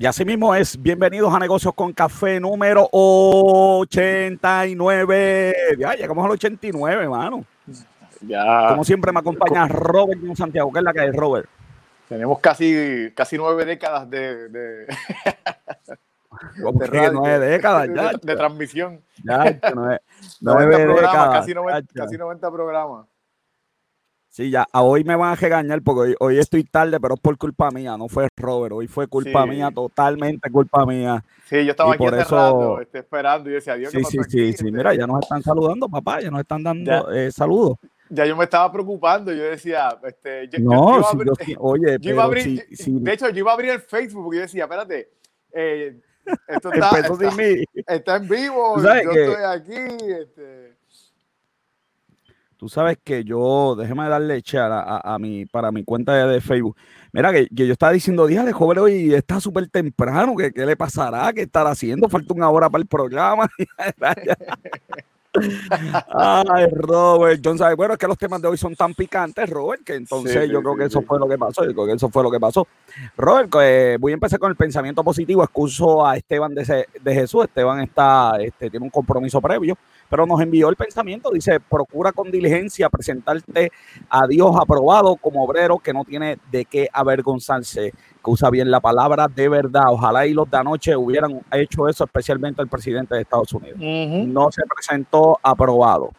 Y así mismo es, bienvenidos a Negocios con Café número 89. Ya llegamos al 89, hermano. Ya. Como siempre me acompaña Robert Santiago, que es la que es Robert. Tenemos casi, casi nueve décadas de, de, de radio, nueve décadas, de, ya. de transmisión. ya, nueve, 90 nueve programas, décadas. casi 90, ya. casi 90 programas. Sí, ya, a hoy me van a regañar porque hoy, hoy estoy tarde, pero es por culpa mía, no fue Robert, hoy fue culpa Sí. mía, totalmente culpa mía. Sí, yo estaba Y aquí por eso- rato, este, esperando y yo decía, Dios, Sí, ¿qué sí, sí, sí, mira, ya nos están saludando, papá, ya nos están dando eh, saludos. ya yo me estaba preocupando, yo decía, este, yo, No, yo iba a si abrir- yo oye, yo iba a abrir, si, si de hecho, yo iba a abrir el Facebook porque yo decía, espérate, eh, esto está, está, está en vivo, yo que- estoy aquí, este, Tú sabes que yo, déjeme darle echar a, a- a mi, para mi cuenta de, de Facebook. Mira, que, que yo estaba diciendo, dígale, joven, hoy está súper temprano, que qué le pasará, qué estará haciendo, falta una hora para el programa. Ay, Robert, John sabe, bueno, es que los temas de hoy son tan picantes, Robert, que entonces Sí, yo sí, creo sí, que eso fue lo que pasó, yo creo que eso fue lo que pasó. Robert, eh, voy a empezar con el pensamiento positivo, excuso a Esteban de, de Jesús, Esteban está, este, tiene un compromiso previo, pero nos envió el pensamiento, dice, procura con diligencia presentarte a Dios aprobado como obrero que no tiene de qué avergonzarse, que usa bien la palabra de verdad. Ojalá y los de anoche hubieran hecho eso, especialmente el presidente de Estados Unidos. No se presentó aprobado.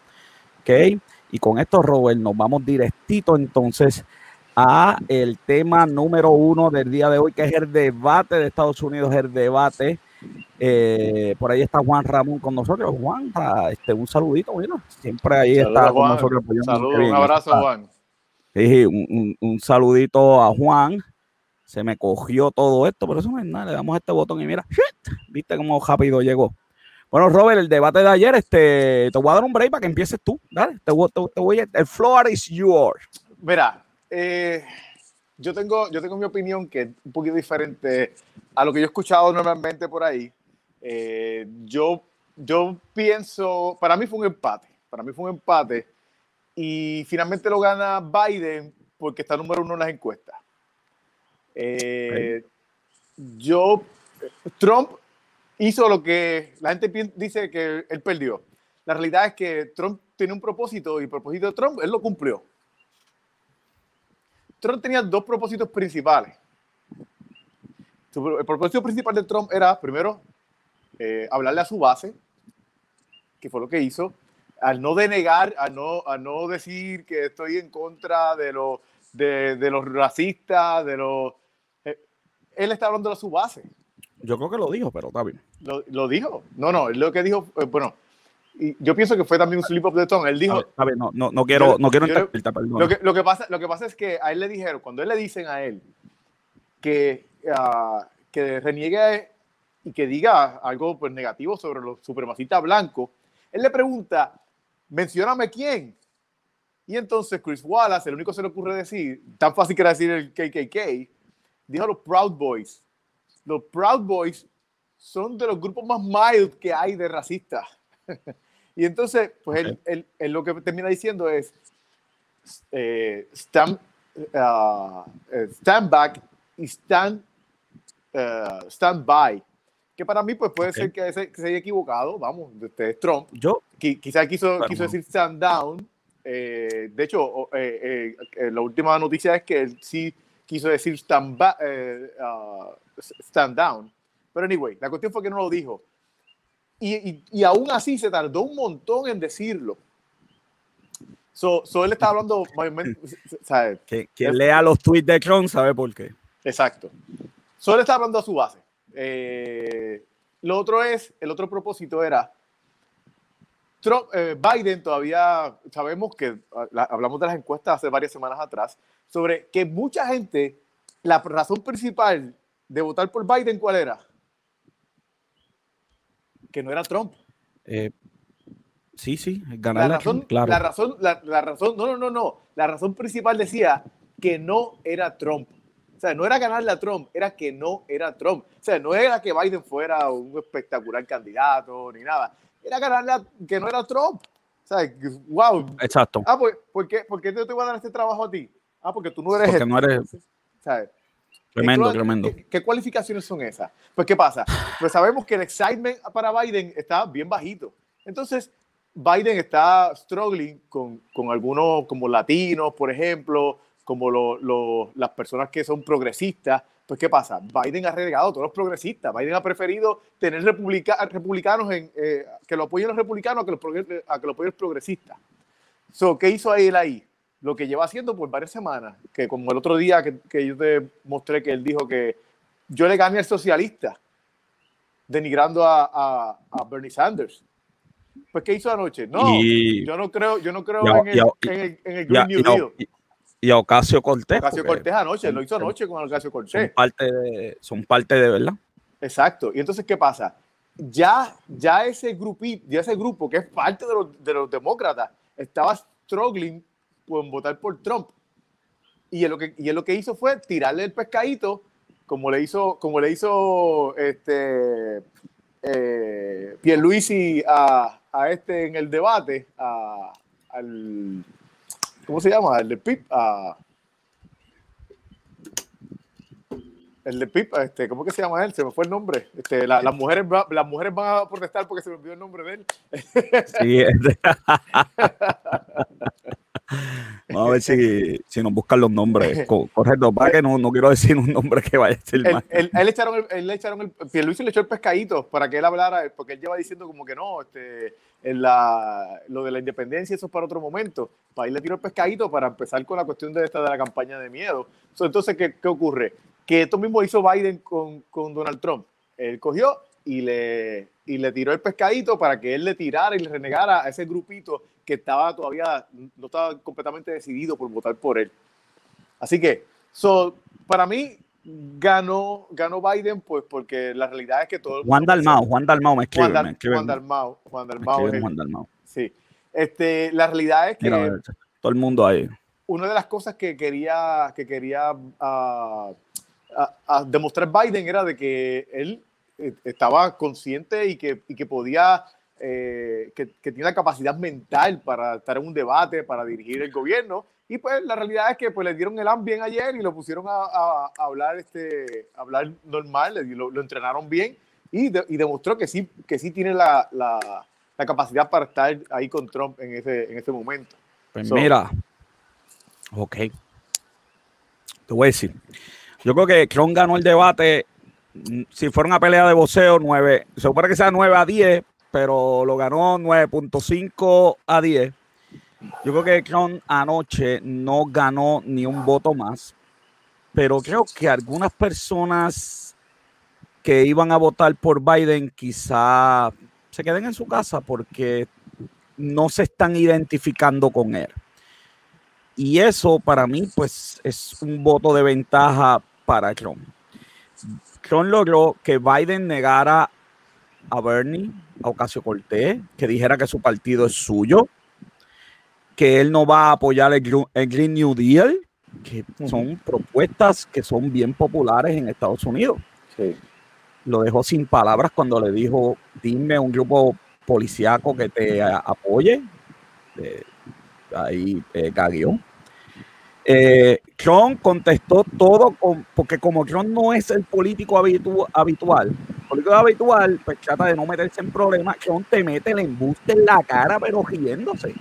¿Ok? Y con esto, Robert, nos vamos directito entonces a el tema número uno del día de hoy, que es el debate de Estados Unidos, el debate. Eh, por ahí está Juan Ramón con nosotros. Juan, ah, este, un saludito, bueno, siempre ahí Saludos, está con Juan. nosotros. Saludos, un abrazo, está. Juan. Sí, un, un- un saludito a Juan. Se me cogió todo esto, pero eso no es nada. Le damos este botón y mira, ¡shit! viste cómo rápido llegó. Bueno, Robert, el debate de ayer, este, te voy a dar un break para que empieces tú. Dale, te, voy- te- te voy a- el floor is yours. Mira, eh, yo, tengo, yo tengo mi opinión que es un poquito diferente a lo que yo he escuchado normalmente por ahí. Eh, yo, yo pienso, para mí fue un empate, para mí fue un empate y finalmente lo gana Biden porque está número uno en las encuestas. Eh, Yo, Trump hizo lo que la gente dice que él perdió. La realidad es que Trump tiene un propósito y el propósito de Trump, él lo cumplió. Trump tenía dos propósitos principales. El propósito principal de Trump era, primero, eh, hablarle a su base, que fue lo que hizo, al no denegar, a no, a no decir que estoy en contra de, los de, de los racistas, de los... eh, él está hablando a su base. Yo creo que lo dijo, pero está bien. Lo, lo dijo. No, no, lo que dijo, eh, bueno, y yo pienso que fue también un slip of the tongue. Él dijo, bien, está bien, no, no, no quiero, Yo- no quiero yo-. Lo que, lo, que pasa, lo que pasa es que a él le dijeron, cuando él le dicen a él que, ah, que reniegue y que diga algo pues, negativo sobre los supremacistas blancos, él le pregunta, mencióname quién. Y entonces Chris Wallace, el único que se le ocurre decir, tan fácil que era decir el KKK, dijo los Proud Boys. Los Proud Boys son de los grupos más mild que hay de racistas. y entonces, pues él, él- él lo que termina diciendo es, eh, stand, eh, stand back y stand, eh, stand by. Que para mí pues puede ser que se, que se haya equivocado, vamos, este es Trump. Yo, Qui- Quizá quiso, Claro. quiso decir stand down. eh, de hecho, eh, la última noticia es que él sí quiso decir stand, ah, stand down. Pero anyway, la cuestión fue que no lo dijo. Y, y, y aún así se tardó un montón en decirlo. So, so él está hablando, mayormente, ¿sabes? que, quien lea los tweets de Trump sabe por qué. Exacto. Solo está hablando a su base. Eh, lo otro es, el otro propósito era, Trump, eh, Biden todavía, sabemos que ah, la- hablamos de las encuestas hace varias semanas atrás, sobre que mucha gente, la razón principal de votar por Biden, ¿cuál era? Que no era Trump. Eh, sí, sí, ganar la, razón, claro. la razón, la, la razón, no, no, no, no. La razón principal decía que no era Trump. O sea, no era ganarle a Trump, era que no era Trump. O sea, no era que Biden fuera un espectacular candidato ni nada. Era ganarle a que no era Trump. O sea, wow. Exacto. Ah, pues, ¿por qué, ¿por qué te, te voy a dar este trabajo a ti? Ah, porque tú no eres Porque no eres. ¿sabes? Tremendo, tremendo. ¿qué, cualificaciones son esas? Pues, ¿qué pasa? Pues sabemos que el excitement para Biden está bien bajito. Entonces, Biden está struggling con, con algunos como latinos, por ejemplo, como lo, las personas que son progresistas. Pues, ¿qué pasa? Biden ha relegado a todos los progresistas. Biden ha preferido tener republicanos en, eh, que lo apoyen los republicanos a que, los, a que lo apoyen los progresistas. So, ¿Qué hizo él ahí? Lo que lleva haciendo por varias semanas, que como el otro día que, que yo te mostré que él dijo que yo le gané al socialista, denigrando a, a, a Bernie Sanders. Pues, ¿qué hizo anoche? No, yo no creo, yo no creo en, el, en, el, en, el, Green New Deal. Y a Ocasio Cortés. Ocasio Cortés anoche, lo hizo anoche con Ocasio Cortés. Son parte de, son parte de verdad. Exacto. Y entonces, ¿qué pasa? Ya, ya ese grupito, ya ese grupo que es parte de los, de los demócratas estaba struggling por votar por Trump. Y él, lo que, y lo que hizo fue tirarle el pescadito, como le hizo, como le hizo este, eh, Pierluisi a, a este en el debate, a, al ¿Cómo se llama? El de Pip. Ah, el de Pip, este, ¿cómo que se llama él? Se me fue el nombre. Este, las, mujeres, las mujeres van a protestar porque se me olvidó el nombre de él. Sí, Vamos a ver si, si, nos buscan los nombres. Correcto, para que no, no quiero decir un nombre que vaya a ser mal. Él, él, echaron el, él le echaron el, Pierluisi le echó el pescadito para que él hablara, porque él lleva diciendo como que no, este, en la, lo de la independencia, eso es para otro momento. Para él le tiró el pescadito para empezar con la cuestión de esta de la campaña de miedo. entonces, ¿qué, ¿qué, ocurre? Que esto mismo hizo Biden con, con Donald Trump. Él cogió y le, y le tiró el pescadito para que él le tirara y le renegara a ese grupito que estaba todavía, no estaba completamente decidido por votar por él. Así que, so, para mí, ganó, ganó Biden, pues porque la realidad es que todo Juan Dalmau, Juan Dalmau me escribe. Juan, Juan Dalmau, Juan Dalmau. Juan Dalmau. Sí. Este, la realidad es que... todo el mundo ahí. Una de las cosas que quería, que quería uh, demostrar Biden era de que él estaba consciente y que, y que podía eh, que, tiene la capacidad mental para estar en un debate, para dirigir el gobierno. Y pues la realidad es que pues, le dieron el bien ayer y lo pusieron a, hablar, este, hablar normal, lo, lo entrenaron bien y, y, demostró que sí, que sí tiene la, la, la, capacidad para estar ahí con Trump en ese, en ese momento. Pues mira, ok. Te voy a decir, yo creo que Trump ganó el debate si fuera una pelea de boxeo, 9, se supone que sea 9 a 10, pero lo ganó 9.5 a 10. Yo creo que Cron anoche no ganó ni un voto más, pero creo que algunas personas que iban a votar por Biden quizá se queden en su casa porque no se están identificando con él. Y eso para mí pues es un voto de ventaja para Cron. Cron logró que Biden negara a Bernie, a Ocasio Cortés, que dijera que su partido es suyo, que él no va a apoyar el, Green New Deal, que son propuestas que son bien populares en Estados Unidos. Lo dejó sin palabras cuando le dijo, dime un grupo policíaco que te apoye. Eh, ahí eh, eh, contestó todo porque como Trump no es el político habitual, el político habitual pues trata de no meterse en problemas, Trump te mete el embuste en la cara pero riéndose.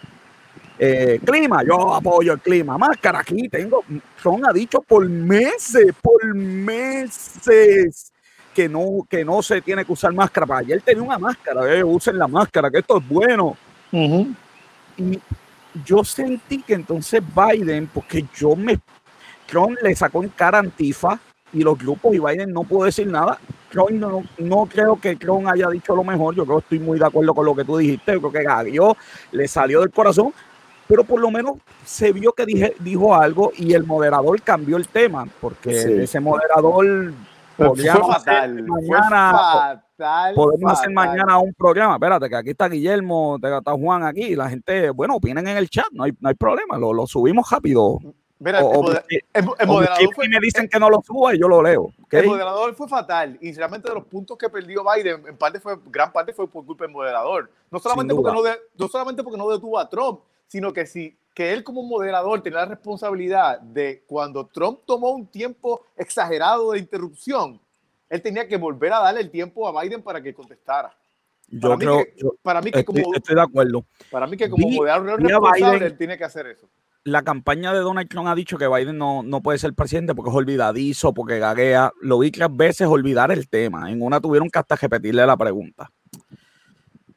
Eh, clima, yo apoyo el clima. Máscara, aquí tengo. Trump ha dicho por meses, por meses que no, que no se tiene que usar máscara. Para ayer tenía una máscara, eh, usen la máscara, que esto es bueno yo sentí que entonces Biden, porque yo me, Trump le sacó en cara Antifa y los grupos y Biden no pudo decir nada. Trump no, no creo que Trump haya dicho lo mejor, yo creo que estoy muy de acuerdo con lo que tú dijiste, yo creo que Gabriel le salió del corazón, pero por lo menos se vio que dije, dijo algo y el moderador cambió el tema, porque ese moderador hacer mañana, podemos hacer mañana un programa. Espérate, que aquí está Guillermo, está Juan aquí, y la gente, bueno, opinen en el chat, no hay, no hay problema, lo, lo subimos rápido. Mira, el, moderador fue, me dicen que no lo suba y yo lo leo. El moderador fue fatal y realmente de los puntos que perdió Biden, en parte fue, gran parte fue por culpa del moderador. No solamente, porque no, no solamente porque no detuvo a Trump, sino que si que él como moderador tenía la responsabilidad de cuando Trump tomó un tiempo exagerado de interrupción, él tenía que volver a darle el tiempo a Biden para que contestara. Yo para creo, mí que, para mí que estoy, como, estoy de acuerdo. para mí que como Vi- moderador responsable, Biden- él tiene que hacer eso. La campaña de Donald Trump ha dicho que Biden no, no puede ser presidente porque es olvidadizo, porque gaguea. Lo vi tres veces olvidar el tema. En una tuvieron que hasta repetirle la pregunta.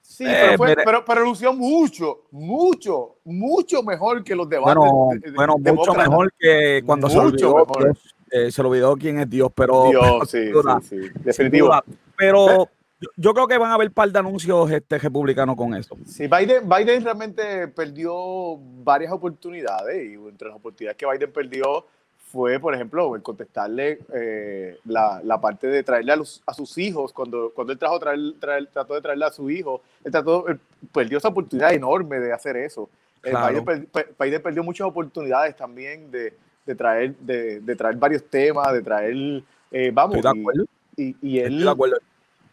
Sí, Eh, pero, fue, mire. pero, pero lució mucho, mucho, mucho mejor que los debates. Bueno, de- de- bueno mucho mejor que cuando se Mucho olvidó, mejor. Dios, eh, se le olvidó quién es Dios, pero Dios, sí, duda, sí, sí, definitivo. duda. Pero yo, creo que van a haber un par de anuncios este, republicanos con eso. Sí, Biden, Biden realmente perdió varias oportunidades y entre las oportunidades que Biden perdió fue, por ejemplo, el contestarle eh, la, la parte de traerle a, los- a sus hijos, cuando, cuando él trajo traer, traer- trató de traerle a su hijo, él, trató, él perdió esa oportunidad enorme de hacer eso. Eh, Claro. Biden, per- Biden perdió muchas oportunidades también de, de traer, de, de traer varios temas, de traer, eh, vamos, y- acuerdo. y, y él,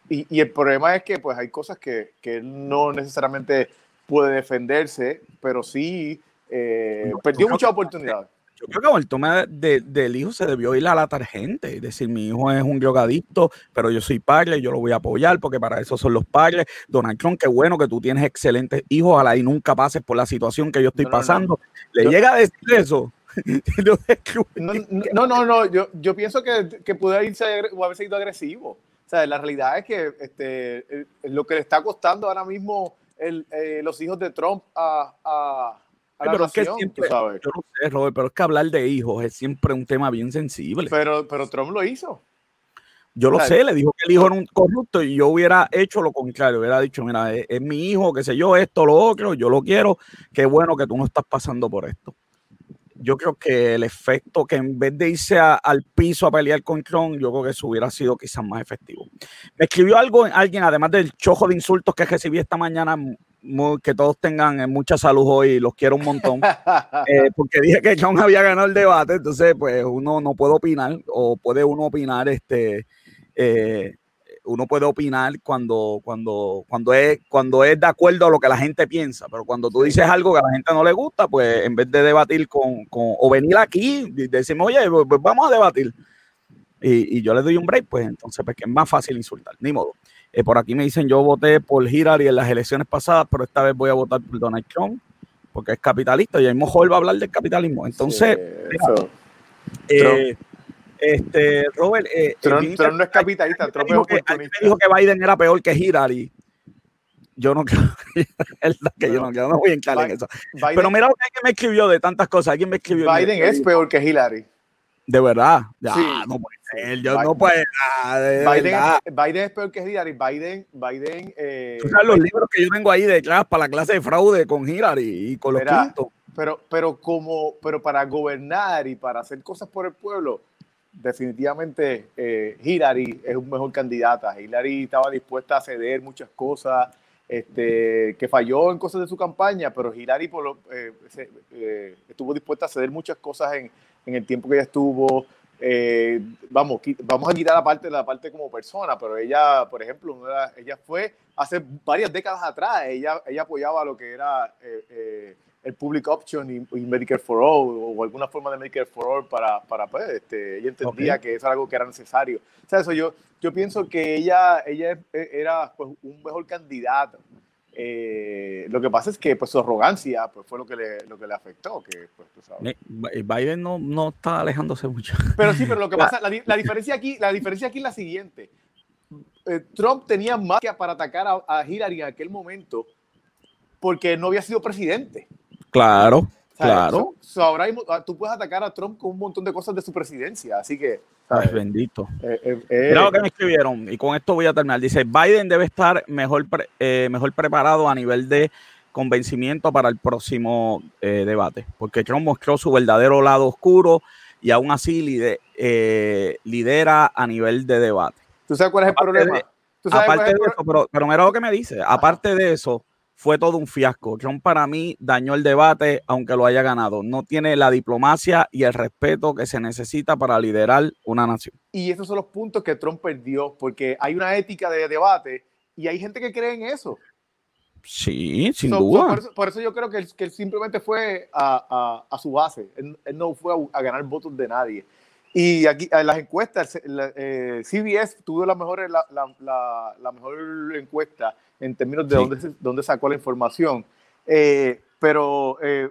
y, y el problema es que pues hay cosas que, que él no necesariamente puede defenderse, pero sí eh, perdió muchas oportunidades. Yo creo que con el toma de- del hijo se debió ir a la tarjeta y decir, mi hijo es un drogadicto, pero yo soy padre, yo lo voy a apoyar porque para eso son los padres. Donald Trump, qué bueno que tú tienes excelentes hijos, ojalá y nunca pases por la situación que yo estoy No, no, no. pasando. Le Yo- llega a decir eso. No, no, no, no, yo, yo pienso que, que pudo irse o haberse ido agresivo. O sea, la realidad es que este, eh, lo que le está costando ahora mismo el, eh, los hijos de Trump a, a, a la Pero es que siempre- tú sabes. Yo no sé, Robert, pero es que hablar de hijos es siempre un tema bien sensible. Pero, pero Trump lo hizo. Yo lo sé, le dijo que el hijo era un corrupto y yo hubiera hecho lo contrario, hubiera dicho, mira, es, es mi hijo, qué sé yo, esto, lo otro, yo lo quiero, qué bueno que tú no estás pasando por esto. Yo creo que el efecto, que en vez de irse a- al piso a pelear con Trump, yo creo que eso hubiera sido quizás más efectivo. Me escribió algo, alguien, además del chojo de insultos que recibí esta mañana, que todos tengan eh, mucha salud hoy, los quiero un montón. Eh, porque dije que Trump había ganado el debate, entonces pues uno no puede opinar o puede uno opinar, este, eh, uno puede opinar cuando, cuando, cuando, es, cuando es de acuerdo a lo que la gente piensa, pero cuando tú dices algo que a la gente no le gusta, pues en vez de debatir con, con o venir aquí y decimos, oye, pues, pues, vamos a debatir. Y, y yo le doy un break, pues entonces pues, que es más fácil insultar, ni modo. Eh, por aquí me dicen, yo voté por Hillary en las elecciones pasadas, pero esta vez voy a votar por Donald Trump porque es capitalista y ahí mejor va a hablar del capitalismo. Entonces, Sí, mira, eso. eh, este, Robert, eh, Trump, bien Trump no es capitalista, Trump es dijo que- alguien oportunista. dijo que Biden era peor que Hillary. Yo no creo, que yo no creo, no voy a entrar en eso. Biden, Pero mira lo que alguien me escribió de tantas cosas. Alguien me escribió. Biden es peor que Hillary. De verdad. Ya, Sí. no puede ser. Yo Biden- no puedo. de Biden. Biden es peor que Hillary. Biden, Biden, eh, Tú sabes los libros que yo tengo ahí de clase para la clase de fraude con Hillary y con los pero, pero como, pero para gobernar y para hacer cosas por el pueblo, definitivamente eh, Hillary es un mejor candidata. Hillary estaba dispuesta a ceder muchas cosas, este, que falló en cosas de su campaña, pero Hillary eh, eh, estuvo dispuesta a ceder muchas cosas en, en el tiempo que ella estuvo. Vamos, vamos a quitar la parte, la parte como persona, pero ella, por ejemplo, ella fue hace varias décadas atrás, ella, ella apoyaba lo que era el Public Option y, y Medicare for All, o alguna forma de Medicare for All para, para pues, este, ella entendía Ok. que eso era algo que era necesario. O sea, eso yo, yo pienso que ella, ella es- era pues, un mejor candidato. Eh, lo que pasa es que pues, su arrogancia pues, fue lo que le, lo que le afectó. Que, pues, tú sabes. Eh, Biden no, no está alejándose mucho. Pero sí, pero lo que pasa, la, la diferencia aquí, la diferencia aquí es la siguiente. Eh, Trump tenía más que para atacar a, a Hillary en aquel momento porque no había sido presidente. Claro, claro. so- so ahora ah, tú puedes atacar a Trump con un montón de cosas de su presidencia, así que bendito. Eh, eh, eh, Mira lo que me escribieron y con esto voy a terminar. Dice, Biden debe estar mejor, eh, mejor preparado a nivel de convencimiento para el próximo eh, debate, porque Trump mostró su verdadero lado oscuro y aún así lide- eh, lidera a nivel de debate. ¿Tú sabes cuál es el aparte problema? de- ¿Tú sabes cuál Aparte es de eso, pero, pero mira lo que me dice, aparte de eso, fue todo un fiasco. Trump para mí dañó el debate, aunque lo haya ganado. No tiene la diplomacia y el respeto que se necesita para liderar una nación. Y esos son los puntos que Trump perdió, porque hay una ética de debate y hay gente que cree en eso. Sí, sin duda. por, eso, yo creo que él, simplemente fue a, su base. Él, no fue a, ganar votos de nadie. Y aquí en las encuestas, eh, CBS tuvo la mejor, la, mejor encuesta en términos de dónde, dónde, sacó la información. Eh, pero eh,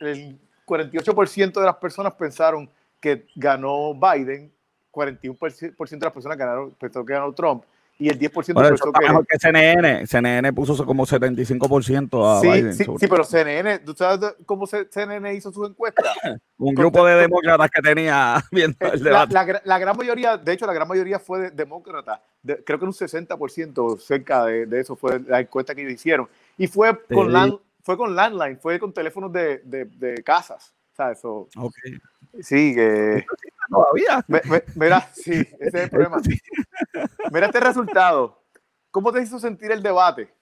el 48% de las personas pensaron que ganó Biden, 41% de las personas ganaron, pensó que ganó Trump y el 10% bueno, pensó que... Mejor que CNN. CNN puso como 75% a sí, Biden. Sí, sí, pero CNN, ¿tú sabes cómo CNN hizo sus encuestas? Un grupo de demócratas que tenía viendo el eh, debate. La, la, gran mayoría, de hecho, la gran mayoría fue de demócratas. creo que un 60% cerca de, de, eso fue la encuesta que hicieron. Y fue con, land, fue con landline, fue con teléfonos de, de, de casas. ¿Sabes? So, okay. Sí, que. Todavía. mira, sí, ese es el problema. Mira este resultado. ¿Cómo te hizo sentir el debate?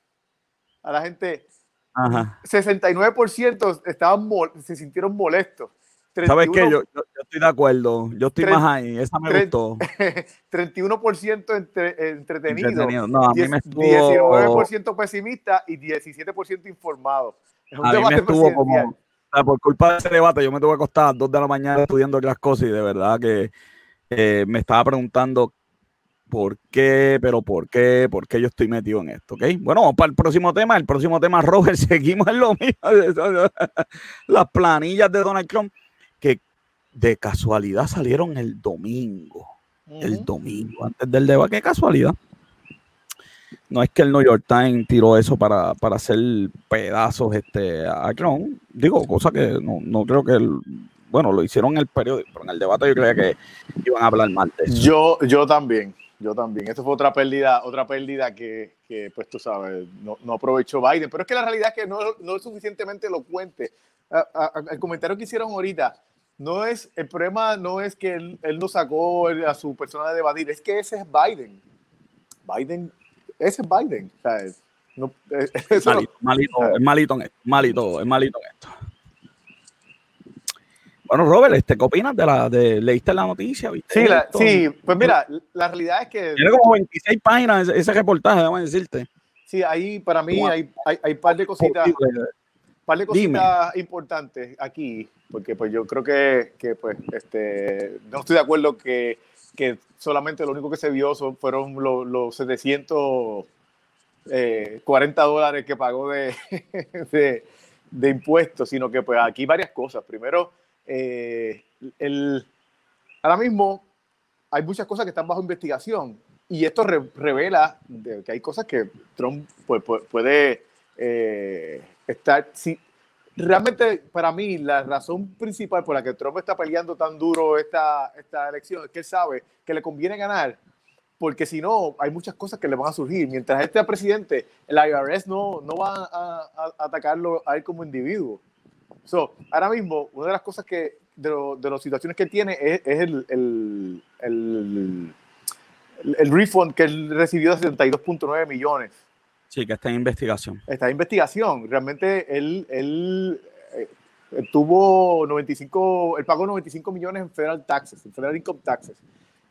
A la gente. Ajá. 69% estaban se sintieron molestos. ¿Sabes qué? Yo, yo, estoy de acuerdo. Yo estoy más ahí. Esa me gustó. 31% entre, entretenido. entretenido. No, a mí me estuvo... 19% pesimista y 17% informado. Es un a debate mí me estuvo como por culpa de ese debate, yo me tuve que acostar a las 2 de la mañana estudiando las cosas y de verdad que eh, me estaba preguntando por qué, pero por qué, por qué yo estoy metido en esto, ¿ok? Bueno, vamos para el próximo tema. El próximo tema, Robert, seguimos en lo mismo. Las planillas de Donald Trump que de casualidad salieron el domingo. El domingo, antes del debate. Qué casualidad no es que el New York Times tiró eso para, hacer pedazos este, a Trump. Digo, cosa que no, creo que el, bueno, lo hicieron en el periódico, pero en el debate yo creía que iban a hablar mal de eso. Yo, yo también, yo también. Eso fue otra pérdida, otra pérdida que, pues tú sabes, no, aprovechó Biden. Pero es que la realidad es que no, es suficientemente elocuente. el comentario que hicieron ahorita, no es, el problema no es que él, él no sacó a su persona de debatir, es que ese es Biden. Biden ese es Biden. O sea, es, no, es, malito, malito, es malito en esto, malito, es malito en esto. Bueno, Robert, este, ¿qué opinas de la de leíste la noticia? Sí, sí, pues mira, la realidad es que tiene como 26 páginas ese, reportaje, vamos a decirte. Sí, ahí para mí hay, hay, hay par de cositas, par de cositas importantes aquí, porque pues yo creo que, que pues este no estoy de acuerdo que que solamente lo único que se vio fueron los, los 740 eh, dólares que pagó de, de, impuestos, sino que pues aquí varias cosas. Primero, eh, el, ahora mismo hay muchas cosas que están bajo investigación y esto revela que hay cosas que Trump pues, puede eh, estar, si, realmente para mí la razón principal por la que Trump está peleando tan duro esta, esta elección es que él sabe que le conviene ganar porque si no, hay muchas cosas que le van a surgir. Mientras este presidente, el IRS no, no va a, atacarlo a él como individuo. So, ahora mismo, una de las cosas que, de, de las situaciones que tiene es, es el, el, el, el, refund que él recibió de 72.9 millones Sí, que está en investigación. Está en investigación. Realmente él, él eh, tuvo 95, él pagó 95 millones en federal taxes, en federal income taxes.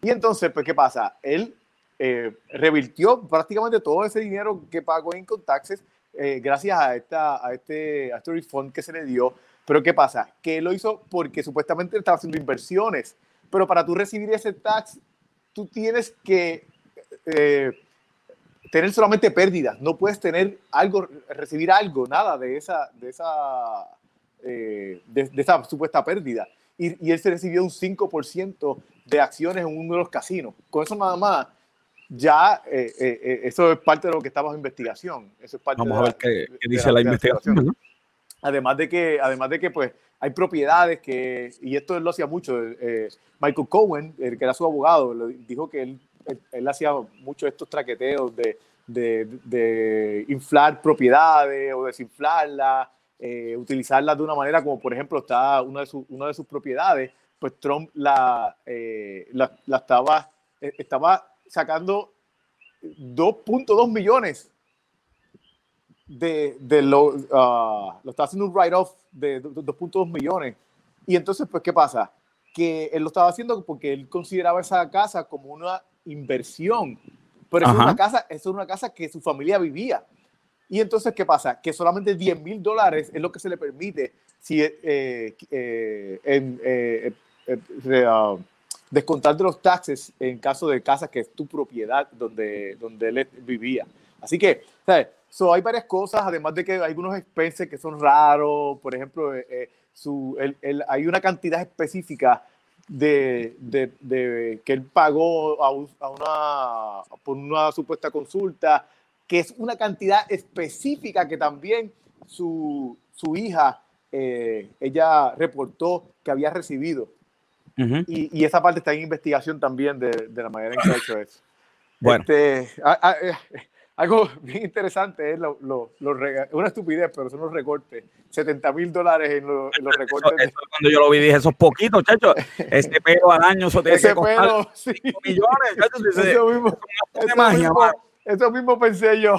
Y entonces, pues, ¿qué pasa? Él eh, revirtió prácticamente todo ese dinero que pagó en income taxes eh, gracias a, esta, a, este, a este refund que se le dio. Pero ¿qué pasa? Que él lo hizo porque supuestamente estaba haciendo inversiones. Pero para tú recibir ese tax, tú tienes que eh, tener solamente pérdidas, no puedes tener algo, recibir algo, nada de esa, de esa, eh, de, esa supuesta pérdida. Y, y, él se recibió un 5% de acciones en uno de los casinos. Con eso nada más, ya eh, eh, eso es parte de lo que estamos en investigación. Eso es parte Vamos a ver qué, dice la, investigación. Además de que, además de que pues, hay propiedades que, y esto él lo hacía mucho, Michael Cohen, el que era su abogado, dijo que él él, hacía mucho estos traqueteos de, inflar propiedades o desinflarlas, eh, utilizarlas de una manera como, por ejemplo, está una de, sus propiedades, pues Trump la, eh, la, estaba, eh, estaba sacando 2.2 millones de, de lo, ah, lo estaba haciendo un write-off de 2.2 millones. Y entonces, pues, ¿qué pasa? Que él lo estaba haciendo porque él consideraba esa casa como una inversión. Pero es una, casa, es una casa que su familia vivía. Y entonces, ¿qué pasa? Que solamente 10 mil dólares es lo que se le permite si, eh, eh, eh, uh, descontar de los taxes en caso de casa que es tu propiedad donde, donde él vivía. Así que, ¿sabes? So, hay varias cosas, además de que hay algunos expenses que son raros, por ejemplo, su, hay una cantidad específica de, de, de, que él pagó a, a una, por una supuesta consulta, que es una cantidad específica que también su, su hija, eh, ella reportó que había recibido. y, y, esa parte está en investigación también de, de la manera en que ha hecho eso. Bueno. Este, eh, algo bien interesante es lo, lo, una estupidez, pero son los recortes. 70 mil dólares en, en, los recortes. Eso, cuando yo lo vi dije, esos poquitos, chacho. Ese pelo al año, eso tiene Ese que pelo, sí. millones. Chacho, eso mismo, eso magia, mismo, eso mismo pensé yo.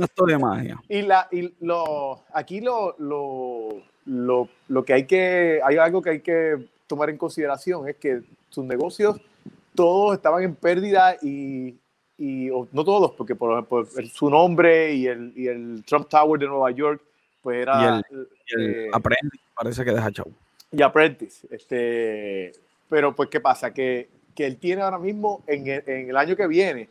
Acto de magia. Y, la, y lo, aquí lo, lo, lo, lo que hay que, hay algo que hay que tomar en consideración es que sus negocios todos estaban en pérdida y y no todos, porque por ejemplo su nombre y el, y el, Trump Tower de Nueva York, pues era... Y el, eh, Apprentice, parece que deja chau. Y Apprentice, este, pero pues ¿qué pasa? Que, que él tiene ahora mismo, en el, en el, año que viene,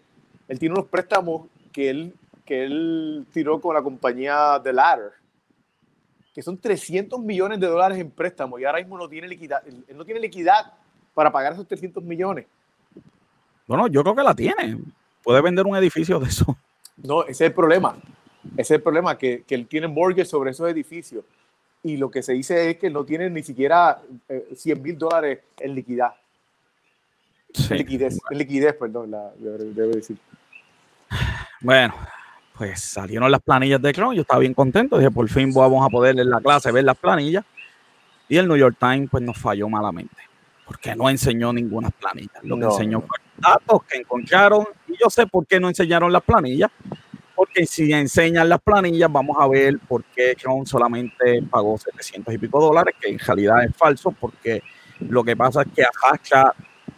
él tiene unos préstamos que él, que él tiró con la compañía The Ladder, que son 300 millones de dólares en préstamos y ahora mismo no tiene liquidez, él no tiene liquidez para pagar esos 300 millones. Bueno, yo creo que la tiene puede vender un edificio de eso. No, ese es el problema. Ese es el problema, que, que él tiene mortgage sobre esos edificios. Y lo que se dice es que no tiene ni siquiera 100 eh, mil dólares en liquidez. Sí. En liquidez, en liquidez, perdón, la, debo decir. Bueno, pues salieron las planillas de Chrome. Yo estaba bien contento. Dije, por fin vamos a poder en la clase ver las planillas. Y el New York Times, pues nos falló malamente. Porque no enseñó ninguna planilla. Lo que no, enseñó fue datos que encontraron y yo sé por qué no enseñaron las planillas, porque si enseñan las planillas vamos a ver por qué Trump solamente pagó 700 y pico dólares, que en realidad es falso, porque lo que pasa es que ajacha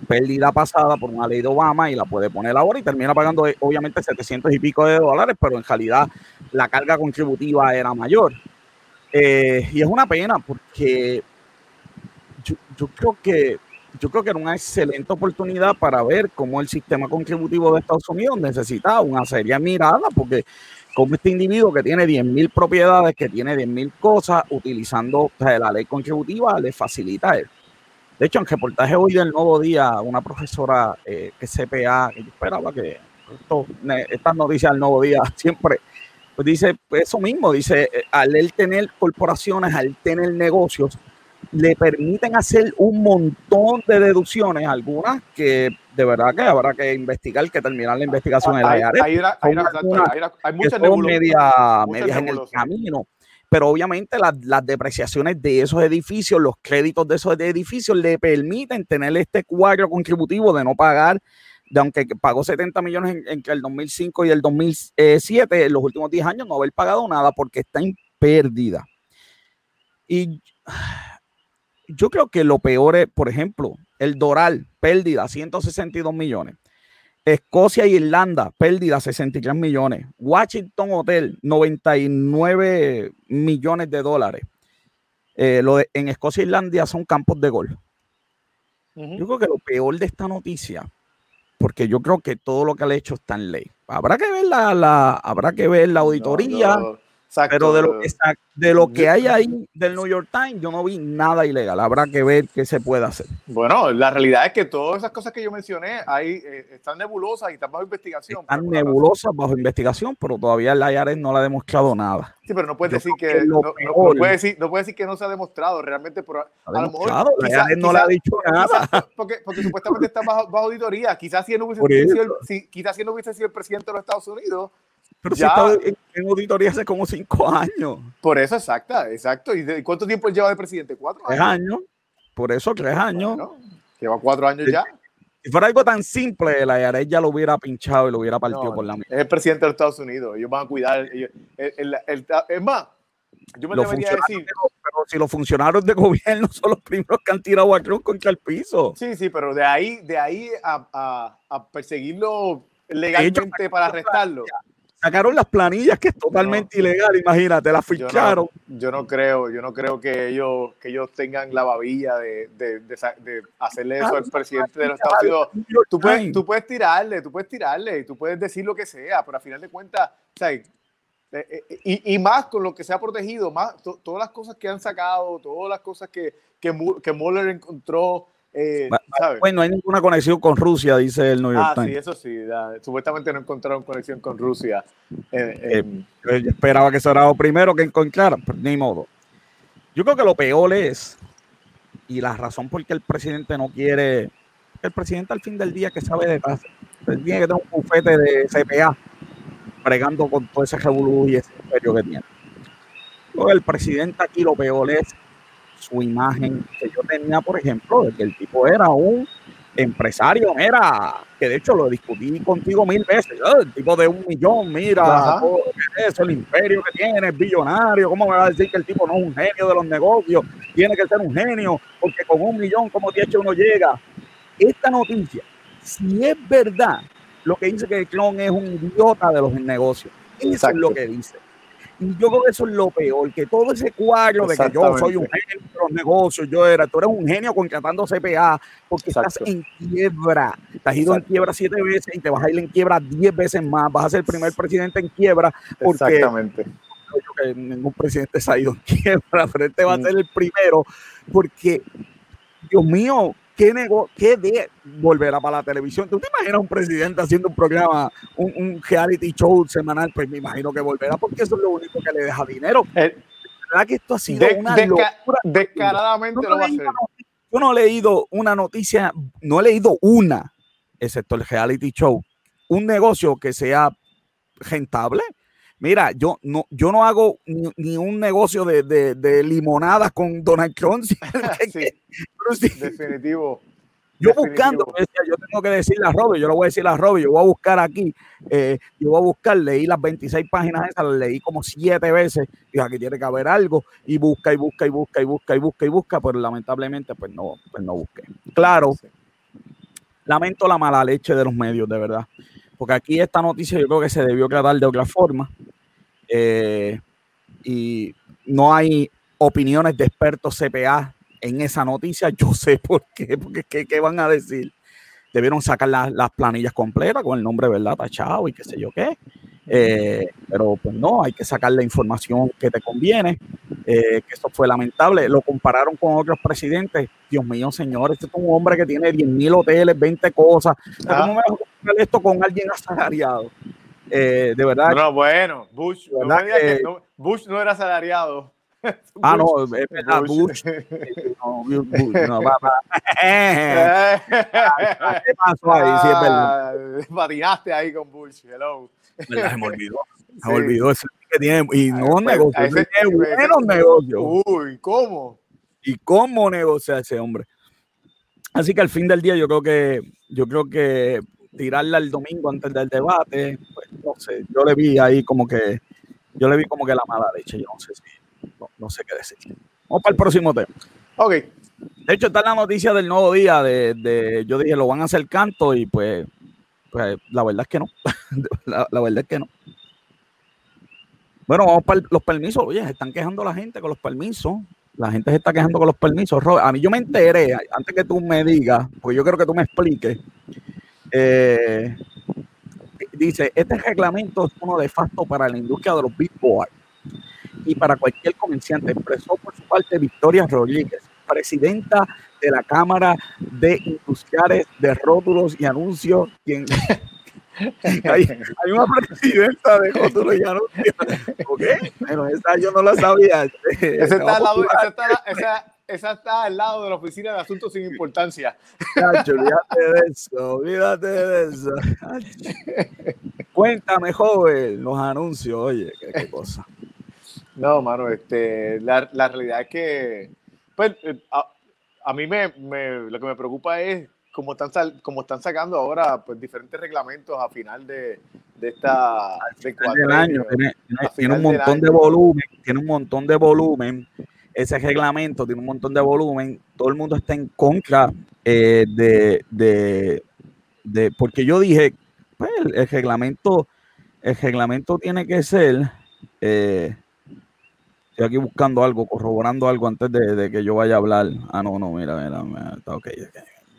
pérdida pasada por una ley de Obama y la puede poner ahora y termina pagando eh, obviamente 700 y pico de dólares, pero en realidad la carga contributiva era mayor. Eh, y es una pena porque yo, yo creo que yo creo que era una excelente oportunidad para ver cómo el sistema contributivo de Estados Unidos necesita una seria mirada, porque como este individuo que tiene 10.000 propiedades, que tiene 10.000 cosas, utilizando la ley contributiva, le facilita él. De hecho, en reportaje hoy del Nuevo Día, una profesora eh, que CPA, que yo esperaba que estas noticias del Nuevo Día siempre, pues dice eso mismo, dice, eh, al él tener corporaciones, al tener negocios, le permiten hacer un montón de deducciones, algunas que de verdad que habrá que investigar, que terminar la investigación en la hay, hay, una, hay, una, hay, muchas media, medias en el camino. Pero obviamente las, las, depreciaciones de esos edificios, los créditos de esos edificios le permiten tener este cuadro contributivo de no pagar, de aunque pagó 70 millones entre el 2005 y el 2007, en los últimos 10 años no haber pagado nada porque está en pérdida. Y yo creo que lo peor es, por ejemplo, el Doral, pérdida, 162 millones. Escocia e Irlanda, pérdida, 63 millones. Washington Hotel, 99 millones de dólares. Eh, lo de, en Escocia e Irlanda son campos de golf. Uh -huh. Yo creo que lo peor de esta noticia, porque yo creo que todo lo que ha hecho está en ley. Habrá que ver la, la habrá que ver la auditoría. No, no. Exacto. Pero de lo, de lo que hay ahí del New York Times, yo no vi nada ilegal. Habrá que ver qué se puede hacer. Bueno, la realidad es que todas esas cosas que yo mencioné ahí eh, están nebulosas y están bajo investigación. Están nebulosas bajo investigación, pero todavía el IRS no le ha demostrado nada. Sí, pero no puedes decir que, que no, no, no, puede decir, no puede decir que no se ha demostrado realmente. Por, a lo mejor la quizá, no le ha dicho nada. Quizá, porque, porque supuestamente está bajo, bajo auditoría. Quizás si no hubiese sido el, si, quizás si no hubiese sido el presidente de los Estados Unidos pero ya, si está en, en, auditoría hace como cinco años. Por eso, exacta, exacto. ¿Y de, cuánto tiempo él lleva de presidente? ¿Cuatro años? Tres años. Por eso, tres años. Bueno, lleva cuatro años ya. Si fuera algo tan simple, la IARES ya lo hubiera pinchado y lo hubiera partido no, por la mitad. Es el presidente de los Estados Unidos. Ellos van a cuidar. Ellos, el, el, el, es más, yo me debería decir. Pero si los funcionarios de gobierno son los primeros que han tirado a Trump contra el piso. Sí, sí, pero de ahí, de ahí a, a, a perseguirlo legalmente para arrestarlo. Sacaron las planillas, que es totalmente ilegal, imagínate, las ficharon. Yo no, creo, yo no creo que ellos, que ellos tengan la babilla de, de, de, hacerle eso al presidente de los Estados Unidos. Tú puedes, tú puedes tirarle, tú puedes tirarle, tú puedes decir lo que sea, pero a final de cuentas, eh, eh, y, y, más con lo que se ha protegido, más todas las cosas que han sacado, todas las cosas que, que, que Mueller encontró, eh, bueno, no hay ninguna conexión con Rusia, dice el New York ah, sí, eso sí. supuestamente no encontraron conexión con Rusia. Eh, yo esperaba que fuera lo primero que encontraran, pero ni modo. Yo creo que lo peor es, y la razón por qué el presidente no quiere, el presidente al fin del día que sabe de paz, tiene que tener un bufete de CPA bregando con todo ese revolú y ese imperio que tiene. el presidente aquí lo peor es su imagen. Que yo tenía, por ejemplo, de que el tipo era un empresario, era, que de hecho lo discutí contigo mil veces, el tipo de un millón, mira, es el imperio que tiene, es billonario, ¿cómo me va a decir que el tipo no es un genio de los negocios? Tiene que ser un genio, porque con un millón, como de hecho uno llega. Esta noticia, si es verdad, lo que dice que el clon es un idiota de los negocios, eso es lo que dice yo creo que eso es lo peor, que todo ese cuadro de que yo soy un genio de los negocios, yo era, tú eres un genio contratando CPA, porque estás en quiebra. Te has ido en quiebra siete veces y te vas a ir en quiebra diez veces más. Vas a ser el primer presidente en quiebra. Porque Exactamente. Que ningún presidente se ha ido en quiebra, pero este va a mm. ser el primero, porque, Dios mío, ¿qué, nego qué de volverá para la televisión? ¿Tú te imaginas un presidente haciendo un programa, un, reality show semanal? Pues me imagino que volverá porque eso es lo único que le deja dinero. Eh, ¿Verdad que esto ha sido una locura? Descaradamente lo va a hacer. Yo no he leído una noticia, no he leído una, excepto el reality show, un negocio que sea rentable. Mira, yo no, yo no hago ni, un negocio de, de, limonadas con Donald Trump. Definitivo. Yo buscando, yo tengo que decirle a Robbie, yo lo voy a decir a Robbie, yo voy a buscar aquí, eh, yo voy a buscar, leí las 26 páginas esas, las leí como siete veces, y aquí tiene que haber algo, y busca, y busca, y busca, y busca, y busca, y busca, pero lamentablemente pues no, pues no busqué. Claro, lamento la mala leche de los medios, de verdad, porque aquí esta noticia yo creo que se debió tratar de otra forma, eh, y no hay opiniones de expertos CPA en esa noticia. Yo sé por qué, porque ¿qué, van a decir? Debieron sacar las planillas completas con el nombre, ¿verdad? Tachado y qué sé yo qué. Eh, pero pues no, hay que sacar la información que te conviene, eh, que eso fue lamentable. Lo compararon con otros presidentes. Dios mío, señor, este es un hombre que tiene 10 mil hoteles, 20 cosas. ¿Cómo me vas a comparar esto con alguien asalariado? Eh, de verdad. No, bueno, Bush, no Bush no era asalariado. ah, no, es verdad, Bush. no, Bush, no, va. ¿Qué pasó ahí? Sí, es verdad. Ah, patinaste ahí con Bush, hello. Se me olvidó. Se me olvidó ese que tiene. Y no negocios, tiene buenos negocios. Uy, ¿cómo? ¿Y cómo negocia ese hombre? Así que al fin del día yo creo que yo creo que tirarla el domingo antes del debate, pues no sé, yo le vi ahí como que yo le vi como que la mala leche, yo no sé si no, sé qué decir. Vamos para el próximo tema. Ok. De hecho, está la noticia del nuevo día de, yo dije, lo van a hacer canto y pues, pues la verdad es que no. la, verdad es que no. Bueno, vamos para los permisos. Oye, se están quejando la gente con los permisos. La gente se está quejando con los permisos. A mí yo me enteré, antes que tú me digas, porque yo quiero que tú me expliques. Eh, dice, este reglamento es uno de facto para la industria de los big boys y para cualquier comerciante. Expresó por su parte Victoria Rodríguez, presidenta de la Cámara de Industriales de Rótulos y Anuncios, quien hay, una presidenta de rótulos y anuncios. ¿Ok? Bueno, esa yo no la sabía. Esa está, al lado, esa, está, al lado de la Oficina de Asuntos sin Importancia. olvídate de eso, olvídate de eso. Cuéntame, joven, los anuncios, oye, qué, qué cosa. No, mano, este, la, la realidad es que, pues, eh, a, mí me, me, lo que me preocupa es cómo están, cómo están sacando ahora pues, diferentes reglamentos a final de, de esta... De año, tiene, un montón de volumen, tiene un montón de volumen, ese reglamento tiene un montón de volumen, todo el mundo está en contra eh, de, de, de, porque yo dije, pues, el reglamento el reglamento tiene que ser, eh, estoy aquí buscando algo, corroborando algo antes de, que yo vaya a hablar. Ah, no, no, mira, mira, mira ok, okay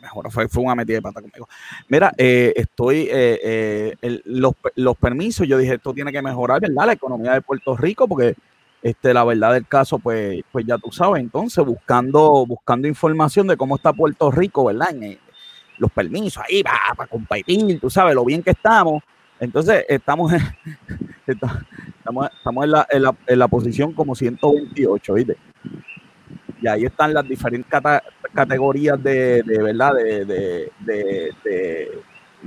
mejor fue, fue, una metida de pata conmigo. Mira, eh, estoy, eh, los, los, permisos, yo dije, esto tiene que mejorar, ¿verdad? La economía de Puerto Rico, porque este, la verdad del caso, pues, pues ya tú sabes, entonces buscando, buscando información de cómo está Puerto Rico, ¿verdad? En, los permisos ahí para, para competir, tú sabes, lo bien que estamos. Entonces, estamos, estamos, estamos en, la, en, la, en la posición como 128, ¿viste? Y ahí están las diferentes categorías de, de verdad, de, de,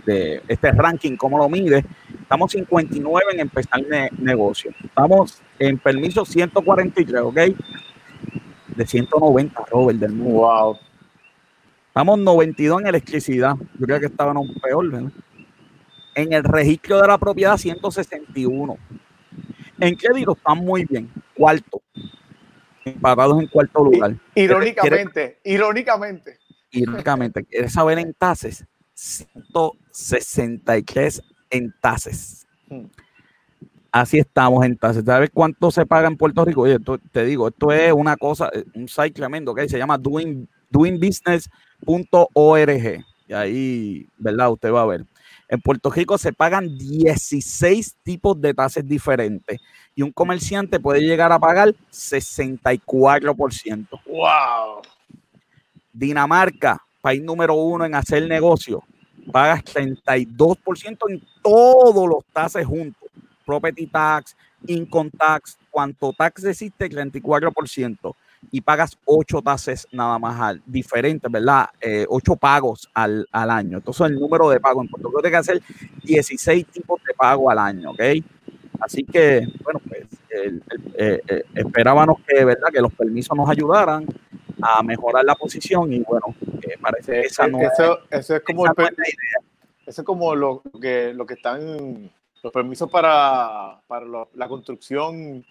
de, este ranking, cómo lo mide. Estamos 59 en empezar negocio. Estamos en permiso 143, ¿ok? De 190, Robert, del mundo. Wow. Estamos 92 en electricidad. Yo creo que estaban un peor, ¿verdad? En el registro de la propiedad, 161. ¿En qué digo? Están muy bien. Cuarto. Empatados en cuarto lugar. Irónicamente, irónicamente. Irónicamente. ¿Quieres saber en tases? 163 en tases. Hmm. Así estamos en tases. ¿Sabes cuánto se paga en Puerto Rico? Oye, te digo, esto es una cosa, un site tremendo, que Se llama Doing, doingbusiness.org. Y ahí, ¿verdad? Usted va a ver. En Puerto Rico se pagan 16 tipos de tasas diferentes y un comerciante puede llegar a pagar 64%. ¡Wow! Dinamarca, país número uno en hacer negocio, pagas 32% en todos los taxes juntos. Property tax, income tax, cuanto tax existe, 34%. Y pagas 8 taxes nada más al, diferentes, ¿verdad? Eh, 8 pagos al, año. Entonces, el número de pagos en Puerto Rico tiene que hacer 16 tipos de pago al año, ¿ok? Así que, bueno, pues eh, eh, esperábamos que, ¿verdad? que los permisos nos ayudaran a mejorar la posición y bueno, parece esa no eso, eso es como eso es como lo que lo que están los permisos para, para la construcción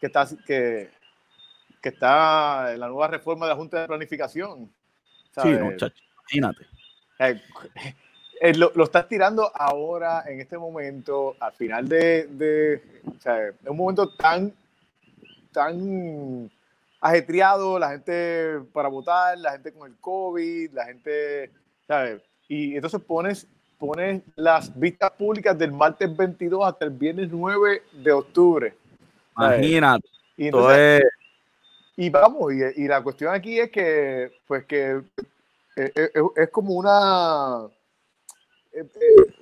que está que, que está en la nueva reforma de la Junta de Planificación. Sí, muchachos, imagínate. Eh, eh, lo, lo, estás tirando ahora, en este momento, al final de, de o sea, un momento tan, tan ajetreado, la gente para votar, la gente con el COVID, la gente, ¿sabes? Y entonces pones, pones las vistas públicas del martes 22 hasta el viernes 9 de octubre. Imagínate. Y, y vamos, y, la cuestión aquí es que, pues que eh, eh, es, como una eh,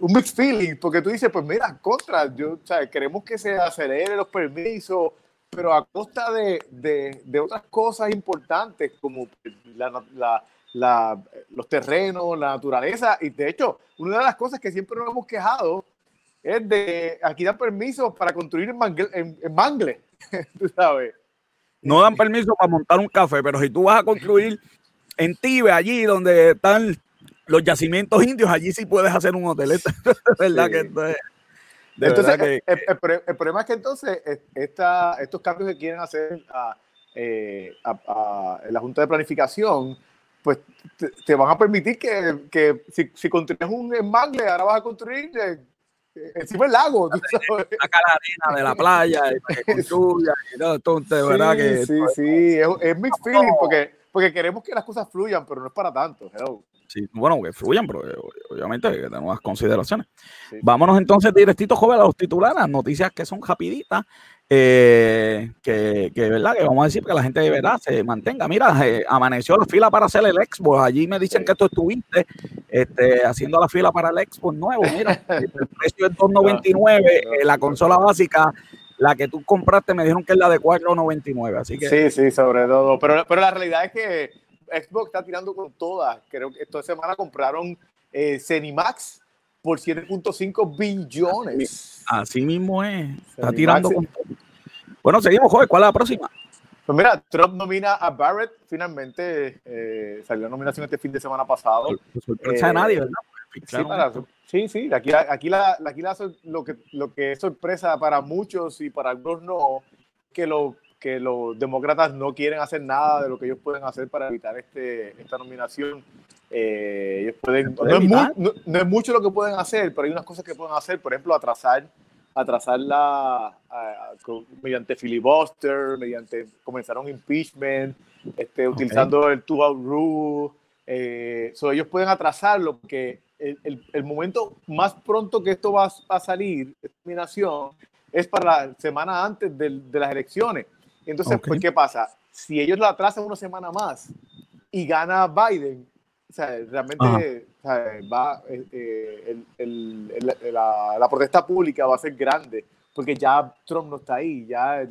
un mixed feeling, porque tú dices, pues mira, contra, yo, sea, queremos que se acelere los permisos, pero a costa de, de, de otras cosas importantes como la, la, los terrenos, la naturaleza. Y de hecho, una de las cosas que siempre nos hemos quejado es de aquí dan permisos para construir en Mangle, en, Mangle tú sabes. No dan permiso para montar un café, pero si tú vas a construir en Tibe, allí donde están los yacimientos indios, allí sí puedes hacer un hotel. ¿Verdad que entonces, entonces, el, problema es que entonces esta, estos cambios que quieren hacer eh, a, la Junta de Planificación, pues te, van a permitir que, que si, si, construyes un mangle, ahora vas a construir eh, encima del lago. Saca la arena de la playa y que construya y todo, entonces, ¿verdad? Que, sí, sí, es, es mixed feeling porque, porque queremos que las cosas fluyan, pero no es para tanto. Hello. Sí, bueno, que fluyan, pero eh, obviamente de nuevas consideraciones. Vámonos entonces directito, joven, a los titulares, noticias que son rapiditas, eh, que, que, verdad, que vamos a decir que la gente de verdad se mantenga. Mira, eh, amaneció la fila para hacer el Expo, allí me dicen que tú estuviste este, haciendo la fila para el Expo nuevo, mira, el precio es 2.99, la consola básica la que tú compraste me dijeron que es la de 4.99, así que... Sí, sí, sobre todo, pero, pero la realidad es que Xbox está tirando con todas. Creo que esta semana compraron eh, Cenimax por 7.5 billones. Así mismo es. Está tirando con. Bueno, seguimos, joven. ¿Cuál es la próxima? Pues mira, Trump nomina a Barrett finalmente. Eh, salió la nominación este fin de semana pasado. Por sorpresa de nadie, ¿verdad? Sí, sí, aquí, aquí, la, aquí la, lo, que, lo que es sorpresa para muchos y para algunos no, que lo que los demócratas no quieren hacer nada de lo que ellos pueden hacer para evitar este, esta nominación. Eh, ellos pueden, no, es mucho lo que pueden hacer, pero hay unas cosas que pueden hacer, por ejemplo, atrasar atrasarla mediante filibuster, mediante comenzaron impeachment, este, utilizando el two-out rule. Eh, ellos pueden atrasarlo porque el, el, el, momento más pronto que esto va a salir, terminación, es para la semana antes de, de las elecciones. Entonces, pues, ¿qué pasa? Si ellos lo atrasan una semana más y gana Biden, o sea, realmente va, eh, eh, el, el, la, la, protesta pública va a ser grande porque ya Trump no está ahí, ya el,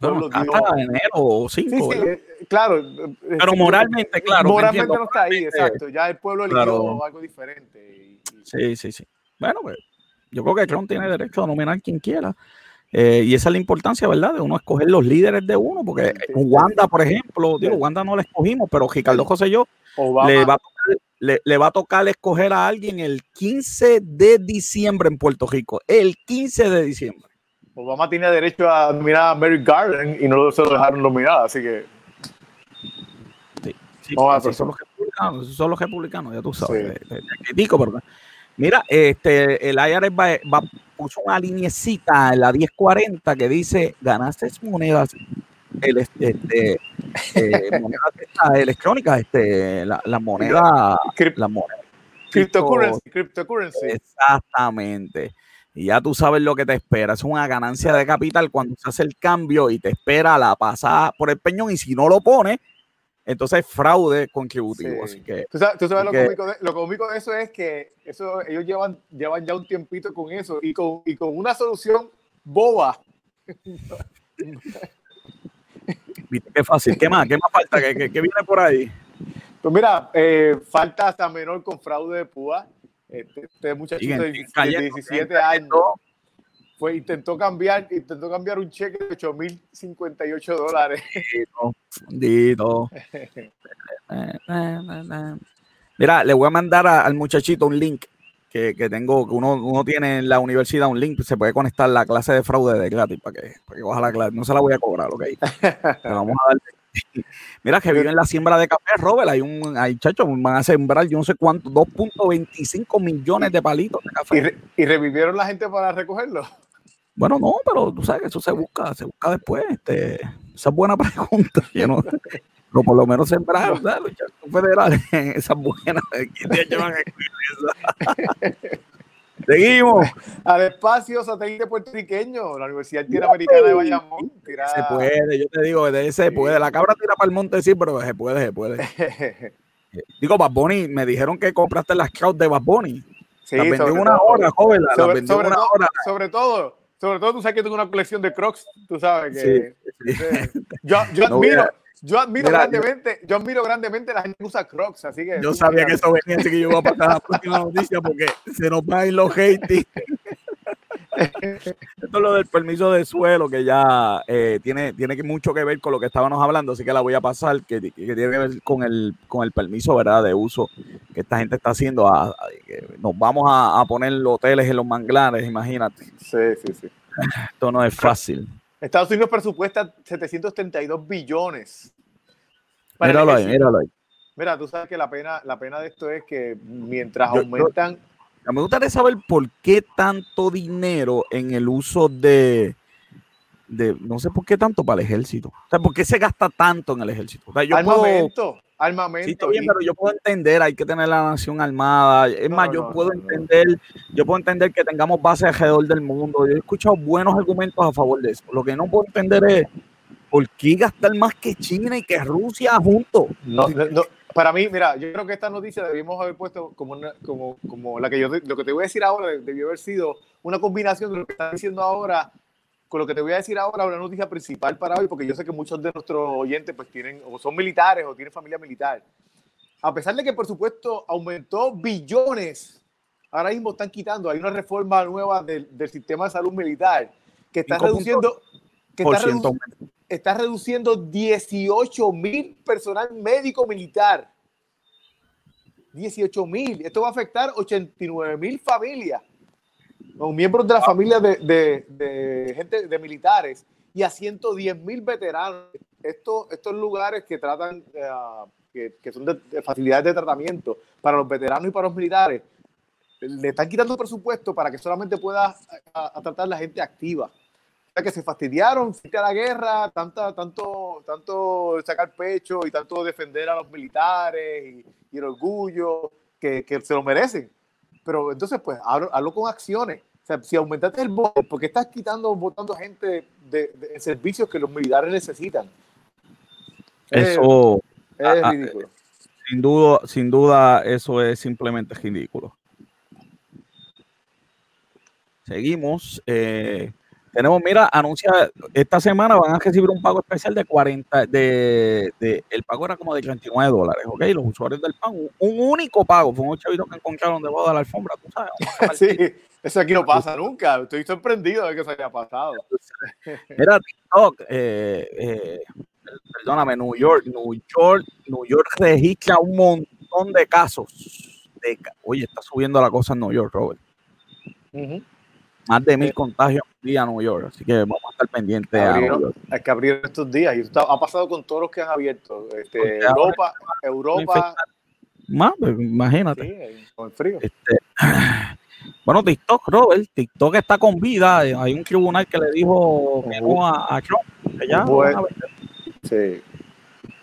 pueblo no, dio... enero 5. Sí, sí, eh, claro. Pero moralmente, claro. Moralmente no está ahí, exacto. Ya el pueblo eligió algo diferente. Sí, sí, sí. Bueno, pues yo creo que Trump tiene derecho a nominar quien quiera. Eh, y esa es la importancia, ¿verdad? De uno escoger los líderes de uno, porque Wanda, por ejemplo, digo, Wanda no la escogimos, pero Ricardo José yo le va, a tocar, le, va a tocar escoger a alguien el 15 de diciembre en Puerto Rico. El 15 de diciembre. Obama tiene derecho a nominar a Mary Garden y no se lo dejaron nominar, así que. Sí, sí son, los republicanos, son los republicanos, ya tú sabes. Critico, pero. Mira, este, el IRS va, va puso una linecita en la 1040 que dice ganaste monedas el, este, eh, monedas electrónicas, este, la, la moneda, la moneda. Cryptocurrency, cryptocurrency. Exactamente. Y ya tú sabes lo que te espera. Es una ganancia de capital cuando se hace el cambio y te espera la pasada por el peñón. Y si no lo pone, entonces fraude contributivo. Así que, ¿Tú sabes, lo, cómico de, eso es que eso, ellos llevan, llevan ya un tiempito con eso y con, y con una solución boba. Viste qué fácil. ¿Qué más? ¿Qué más falta? ¿Qué, qué, viene por ahí? Pues mira, eh, falta hasta menor con fraude de púa. Este, este muchacho de, 17 años fue, intentó cambiar, intentó cambiar un cheque de 8.058 dólares. Mira, le voy a mandar al muchachito un link que, que, tengo, que uno, uno tiene en la universidad un link, se puede conectar la clase de fraude de gratis para que, para que coja la clase. No se la voy a cobrar, ok. vamos a darle Mira que vive en la siembra de café, Robert. Hay un, hay chacho, van a sembrar yo no sé cuánto, 2.25 millones de palitos de café. ¿Y, revivieron la gente para recogerlo? Bueno, no, pero tú sabes que eso se busca, se busca después. Este, esa es buena pregunta. Yo no, pero por lo menos sembrar, los federales, esas buenas. Seguimos. Al espacio satélite puertorriqueño, la Universidad Interamericana de Bayamón. Se puede, yo te digo, se puede. La cabra tira para el monte, sí, pero se puede, se puede. digo, Bad Bunny, me dijeron que compraste las crowds de Bad Bunny. Sí, las vendí una hora, joven. Las sobre, vendí una hora. Sobre todo, sobre todo tú sabes que tengo una colección de crocs, tú sabes que. Sí, Yo, yo admiro. Yo admiro grandemente, yo, admiro grandemente la gente que usa Crocs, así que. Yo sabía que eso venía, así que yo voy a pasar a la próxima noticia porque se nos van los haters. Esto es lo del permiso de suelo, que ya eh, tiene, tiene mucho que ver con lo que estábamos hablando, así que la voy a pasar, que, que tiene que ver con el, con el permiso ¿verdad? de uso que esta gente está haciendo. A, nos vamos a, a poner hoteles en los manglares, imagínate. Sí, sí, sí. Esto no es fácil. Estados Unidos presupuesta 732 billones. Míralo ahí, míralo ahí. Mira, tú sabes que la pena, la pena de esto es que mientras aumentan... me gustaría saber por qué tanto dinero en el uso de, de no sé por qué tanto para el ejército. O sea, ¿por qué se gasta tanto en el ejército? O sea, yo Armamento armamento. Sí, bien, pero yo puedo entender, hay que tener la nación armada. Es más, yo puedo entender, yo puedo entender que tengamos bases alrededor del mundo. Yo he escuchado buenos argumentos a favor de eso. Lo que no puedo entender es por qué gastar más que China y que Rusia juntos. No, para mí, mira, yo creo que esta noticia debimos haber puesto como, como, como la que yo lo que te voy a decir ahora debió haber sido una combinación de lo que está diciendo ahora con lo que te voy a decir ahora, una noticia principal para hoy, porque yo sé que muchos de nuestros oyentes pues tienen, o son militares o tienen familia militar. A pesar de que, por supuesto, aumentó billones, ahora mismo están quitando, hay una reforma nueva del, del sistema de salud militar que está reduciendo, que está, redu está reduciendo 18 mil personal médico militar. 18 mil. Esto va a afectar 89 mil familias miembros de la familia de, de, gente, de militares y a 110 mil veteranos. Estos, lugares que tratan, eh, que, que, son de, facilidades de tratamiento para los veteranos y para los militares, le están quitando presupuesto para que solamente pueda a, tratar la gente activa. Que se fastidiaron frente a la guerra, tanta, tanto, tanto sacar pecho y tanto defender a los militares y, el orgullo, que, que, se lo merecen. Pero entonces, pues, hablo, con acciones. O sea, si aumentaste el voto, ¿por qué estás quitando, votando gente de, servicios que los militares necesitan? Eso es, ridículo. Sin duda, sin duda, eso es simplemente ridículo. Seguimos. Eh, tenemos, mira, anuncia, esta semana van a recibir un pago especial de 40, de, de el pago era como de 39 dólares, ¿ok? Los usuarios del PAN, un, único pago, fue un chavito que encontraron debajo de la alfombra, tú sabes. sí, eso aquí no pasa nunca, estoy sorprendido de que se haya pasado. Mira, TikTok, eh, eh, perdóname, New York, New York, New York registra un montón de casos. De, oye, está subiendo la cosa en New York, Robert. Más de mil contagios día en Nueva York, así que vamos a estar pendientes. hay que abrir estos días y ha pasado con todos los que han abierto. Este, Europa, Europa. Más, pues, imagínate. con el frío. Este, bueno, TikTok, Robert, TikTok está con vida. Hay un tribunal que le dijo que no a, Trump. sí.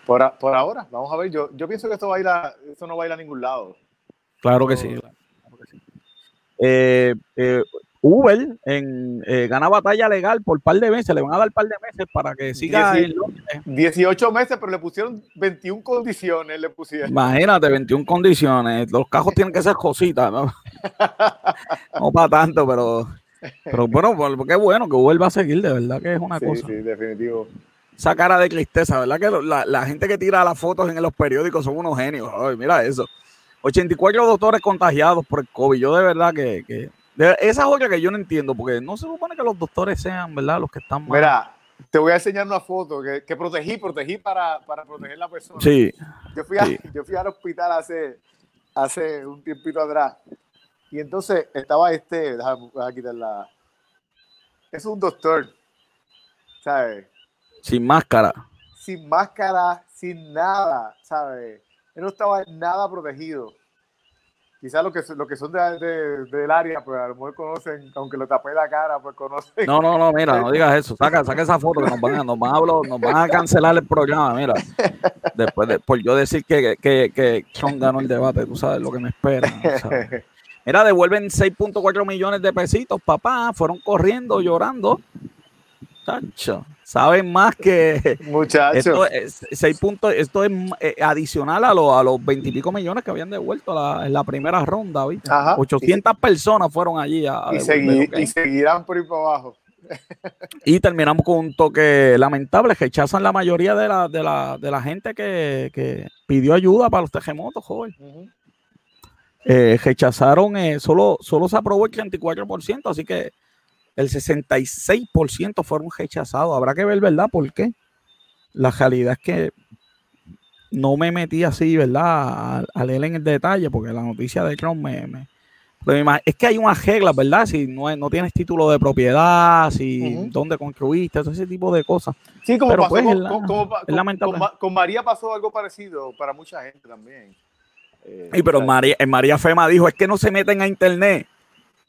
Por, por, ahora, vamos a ver. Yo, yo pienso que esto, va a ir a, esto no va a ir a ningún lado. Claro que sí. Claro que sí. Eh, eh, Uber en, eh, gana batalla legal por par de meses, le van a dar par de meses para que siga 18 meses, pero le pusieron 21 condiciones, le pusieron. Imagínate, 21 condiciones. Los cajos tienen que ser cositas, ¿no? no para tanto, pero, pero bueno, qué bueno que Uber va a seguir, de verdad que es una cosa. Sí, definitivo. Esa cara de tristeza, ¿verdad? Que la, la, gente que tira las fotos en los periódicos son unos genios. Ay, mira eso. 84 doctores contagiados por el COVID. Yo de verdad que, que esa es otra que yo no entiendo, porque no se supone que los doctores sean, ¿verdad? Los que están mal. Mira, te voy a enseñar una foto que, que protegí, protegí para, para, proteger a la persona. Sí. Yo fui, yo fui al hospital hace, hace un tiempito atrás. Y entonces estaba este, déjame, déjame quitar la. Es un doctor, ¿sabes? Sin máscara. Sin máscara, sin nada, ¿sabes? Él no estaba nada protegido quizás lo que, lo que son de, del área, pues a lo mejor conocen, aunque lo tapé la cara, pues conocen. No, no, no, mira, no digas eso. Saca, saca esa foto que nos van, a, nos van, a, nos van a cancelar el programa, mira. Después de, por yo decir que, que, que ganó el debate, tú sabes lo que me espera. Mira, devuelven 6.4 millones de pesitos, papá. Fueron corriendo, llorando. Tacho saben más que. Muchachos. Esto es, seis puntos, esto es eh, adicional a, a los veintipico millones que habían devuelto en la primera ronda. ¿viste? 800 personas fueron allí. A, y, seguirán por ahí para abajo. y terminamos con un toque lamentable. Rechazan la mayoría de la, de la, de la gente que, pidió ayuda para los terremotos, joven. Eh, rechazaron, eh, solo, solo se aprobó el 34%, así que el 66% fueron rechazados. Habrá que ver, ¿verdad? ¿Por qué? La realidad es que no me metí así, ¿verdad? A, leer en el detalle, porque la noticia de Trump me, es que hay unas reglas, ¿verdad? Si no, no tienes título de propiedad, si dónde construiste, todo ese tipo de cosas. Sí, como pasó pues, con, con, María pasó algo parecido para mucha gente también. sí, pero María, María Fema dijo, es que no se meten a internet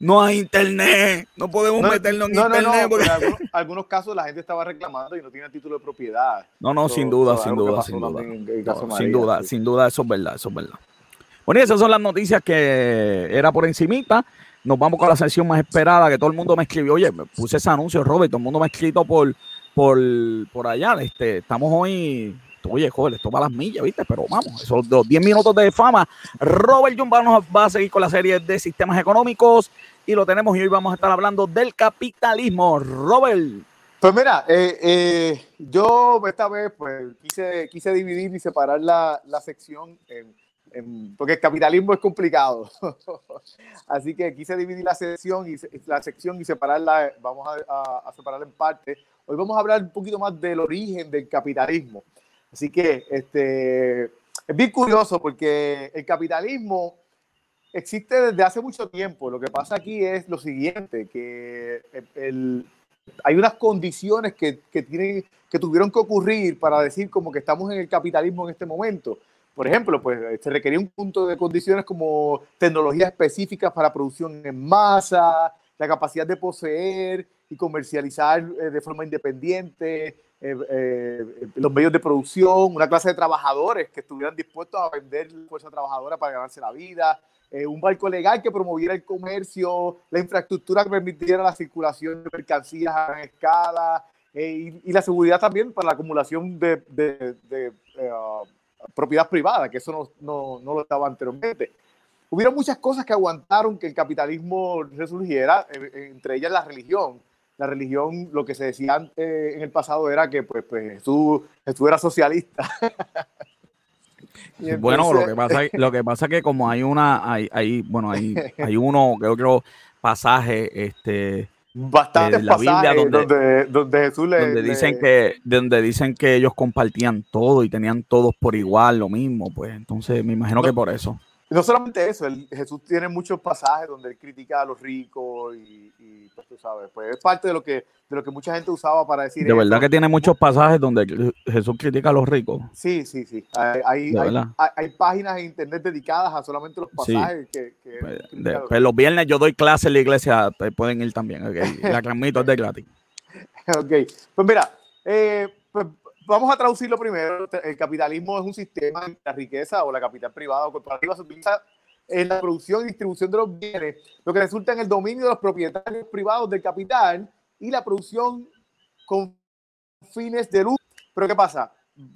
no hay internet, no podemos meternos en internet. No, en algunos, casos la gente estaba reclamando y no tiene título de propiedad. No, no, sin duda, sin duda, sin duda. sin duda, sin duda, eso es verdad, eso es verdad. Bueno, y esas son las noticias que era por encimita. Nos vamos con la sesión más esperada, que todo el mundo me escribió. Oye, me puse ese anuncio, Robert, todo el mundo me ha escrito por, por, por allá. Este, estamos hoy oye, joder, esto va las millas, ¿viste? Pero vamos, esos 10 minutos de fama. Robert Jumba nos va a seguir con la serie de sistemas económicos y lo tenemos y hoy vamos a estar hablando del capitalismo. Robert. Pues mira, eh, eh, yo esta vez pues quise, quise dividir y separar la, la sección en, porque el capitalismo es complicado. Así que quise dividir la sección y la sección y separarla, vamos a, a, separarla en parte. Hoy vamos a hablar un poquito más del origen del capitalismo. Así que este, es bien curioso porque el capitalismo existe desde hace mucho tiempo. Lo que pasa aquí es lo siguiente, que hay unas condiciones que, que, tienen, que tuvieron que ocurrir para decir como que estamos en el capitalismo en este momento. por ejemplo, pues se requería un punto de condiciones como tecnologías específicas para producción en masa, la capacidad de poseer y comercializar eh, de forma independiente eh, eh, los medios de producción, una clase de trabajadores que estuvieran dispuestos a vender fuerza trabajadora para ganarse la vida, un barco legal que promoviera el comercio, la infraestructura que permitiera la circulación de mercancías a gran escala y, la seguridad también para la acumulación de, de, propiedad privada, que eso no, no, no lo estaba anteriormente. Hubieron muchas cosas que aguantaron que el capitalismo resurgiera, eh, eh, entre ellas la religión. La religión, lo que se decía eh, en el pasado era que pues, pues Jesús, era socialista. bueno, lo que pasa lo que pasa es que como hay una, hay, hay bueno, hay, hay uno, creo que pasaje, este bastantes la Biblia donde, donde, Jesús le, donde dicen que donde dicen que ellos compartían todo y tenían todos por igual lo mismo pues entonces me imagino que por eso no solamente eso, Jesús tiene muchos pasajes donde él critica a los ricos y, pues tú sabes, pues es parte de lo que de lo que mucha gente usaba para decir. De verdad que tiene muchos pasajes donde Jesús critica a los ricos. Sí, sí, sí. Hay, páginas en internet dedicadas a solamente los pasajes que, pues, pues, los viernes yo doy clase en la iglesia, pues, pueden ir también. La transmito es de gratis. ok, pues mira, eh, pues vamos a traducirlo primero. El capitalismo es un sistema en la riqueza o la capital privada o corporativa se utiliza en la producción y distribución de los bienes, lo que resulta en el dominio de los propietarios privados del capital y la producción con fines de luz. Pero ¿qué pasa?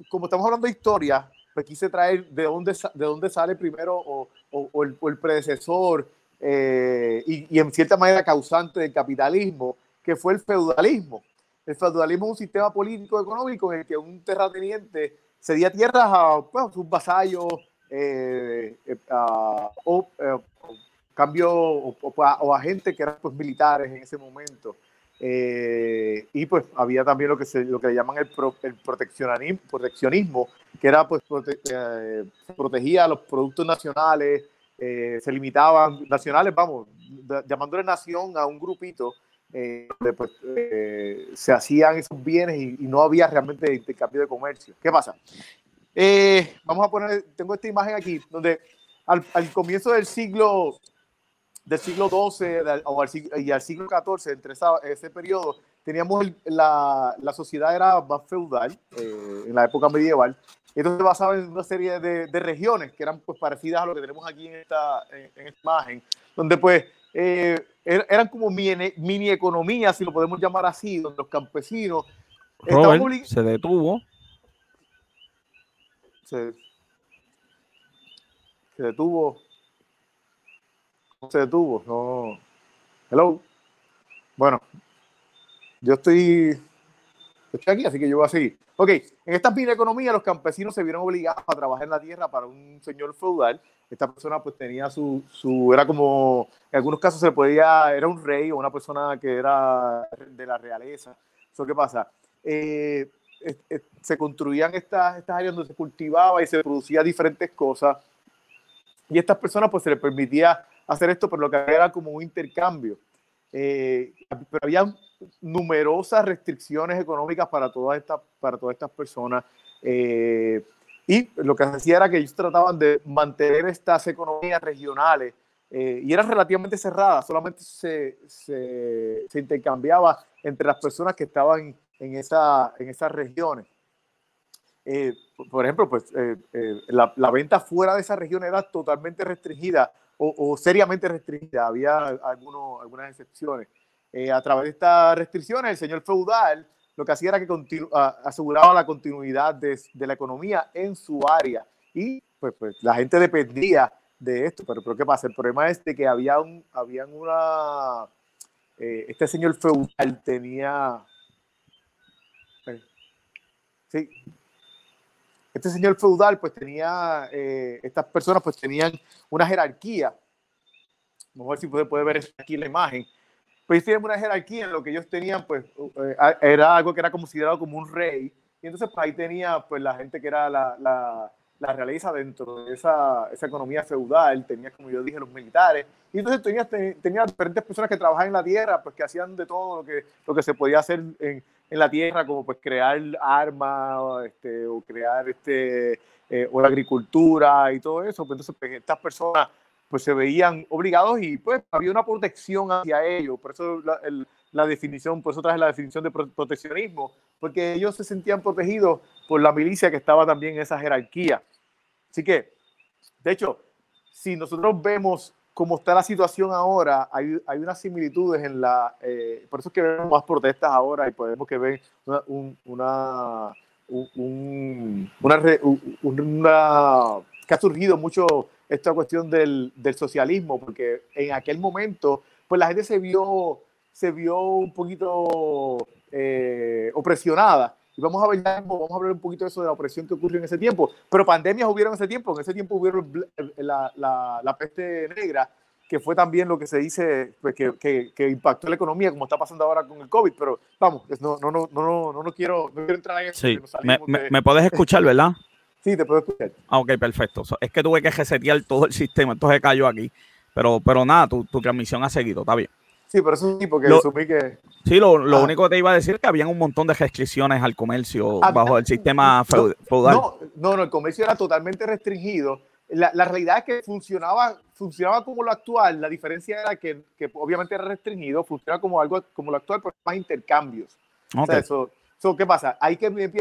Como estamos hablando de historia, pues quise traer de dónde, de dónde sale primero o, el, predecesor eh, y, y en cierta manera causante del capitalismo, que fue el feudalismo. El feudalismo es un sistema político económico en el que un terrateniente cedía tierras a sus vasallos eh, eh, o, eh, cambio o, a gente que eran pues, militares en ese momento. y pues había también lo que, se, lo que llaman el, el proteccionismo, proteccionismo, que era pues protegía a los productos nacionales, se limitaban, nacionales, vamos, llamándole nación a un grupito eh, pues, eh, se hacían esos bienes y, no había realmente intercambio de comercio. ¿Qué pasa? Eh, vamos a poner, tengo esta imagen aquí, donde al, comienzo del siglo del siglo XII o al, y al siglo XIV, entre ese periodo, teníamos la, la, sociedad era más feudal en la época medieval. Entonces basaba en una serie de, de, regiones que eran pues parecidas a lo que tenemos aquí en esta, en esta imagen, donde pues eh, er, eran como mini, mini economías, si lo podemos llamar así, donde los campesinos se detuvo. Se, detuvo. Se detuvo. No. Hello. Bueno, yo estoy, estoy aquí, así que yo voy a seguir. Ok, en esta mini economía los campesinos se vieron obligados a trabajar en la tierra para un señor feudal esta persona pues tenía su, su, era como, en algunos casos se podía, era un rey o una persona que era de la realeza. ¿Eso qué pasa? Eh, se construían estas, estas áreas donde se cultivaba y se producía diferentes cosas. Y a estas personas pues se les permitía hacer esto, pero lo que era como un intercambio. Eh, pero había numerosas restricciones económicas para todas estas, para todas estas personas. Eh, y lo que hacía era que ellos trataban de mantener estas economías regionales eh, y eran relativamente cerradas, solamente se, se, intercambiaba entre las personas que estaban en, esa, en esas regiones. Eh, por ejemplo, pues eh, la, la, venta fuera de esa región era totalmente restringida o, seriamente restringida, había algunos, algunas excepciones. a través de estas restricciones, el señor feudal lo que hacía era que aseguraba la continuidad de, la economía en su área. Y pues, pues, la gente dependía de esto. Pero, pero ¿qué pasa? El problema es de que había un, habían una... Eh, este señor feudal tenía... Eh, sí. Este señor feudal pues tenía... Eh, estas personas pues tenían una jerarquía. A ver si puede, puede ver aquí la imagen pues tienen una jerarquía en lo que ellos tenían, pues eh, era algo que era considerado como un rey. Y entonces pues, ahí tenía pues la gente que era la, la, la realeza dentro de esa, esa, economía feudal, tenía como yo dije los militares. Y entonces tenía, tenía diferentes personas que trabajaban en la tierra, pues que hacían de todo lo que, lo que se podía hacer en, en la tierra, como pues crear armas este, o crear este, o la agricultura y todo eso, pues entonces pues, estas personas pues se veían obligados y pues había una protección hacia ellos, por eso la, la definición, por eso traje la definición de proteccionismo, porque ellos se sentían protegidos por la milicia que estaba también en esa jerarquía. Así que, de hecho, si nosotros vemos cómo está la situación ahora, hay, hay unas similitudes en la... Eh, por eso es que vemos más protestas ahora y podemos que ver una... una, un, una, una, que ha surgido mucho esta cuestión del, del, socialismo, porque en aquel momento, pues la gente se vio, se vio un poquito eh, opresionada y vamos a ver, vamos a hablar un poquito de eso de la opresión que ocurrió en ese tiempo. Pero pandemias hubieron en ese tiempo. En ese tiempo hubieron la, la, la peste negra, que fue también lo que se dice pues, que, que, que, impactó la economía, como está pasando ahora con el COVID. Pero vamos, no, no, no, no, no, no, quiero, no quiero entrar en eso. Sí. Me, me, puedes escuchar, ¿verdad? sí, te puedo escuchar. Ah, ok, perfecto. Es que tuve que resetear todo el sistema, entonces cayó aquí. Pero, pero nada, tu, tu transmisión ha seguido, está bien. Sí, pero eso sí, porque lo, que. Sí, lo, lo único que te iba a decir es que habían un montón de restricciones al comercio ah, bajo el sistema feudal. No, no, no, el comercio era totalmente restringido. La, la, realidad es que funcionaba, funcionaba como lo actual. La diferencia era que, que obviamente era restringido, funcionaba como algo como lo actual, pero más intercambios. O sea, eso, eso, ¿Qué pasa? Ahí que viene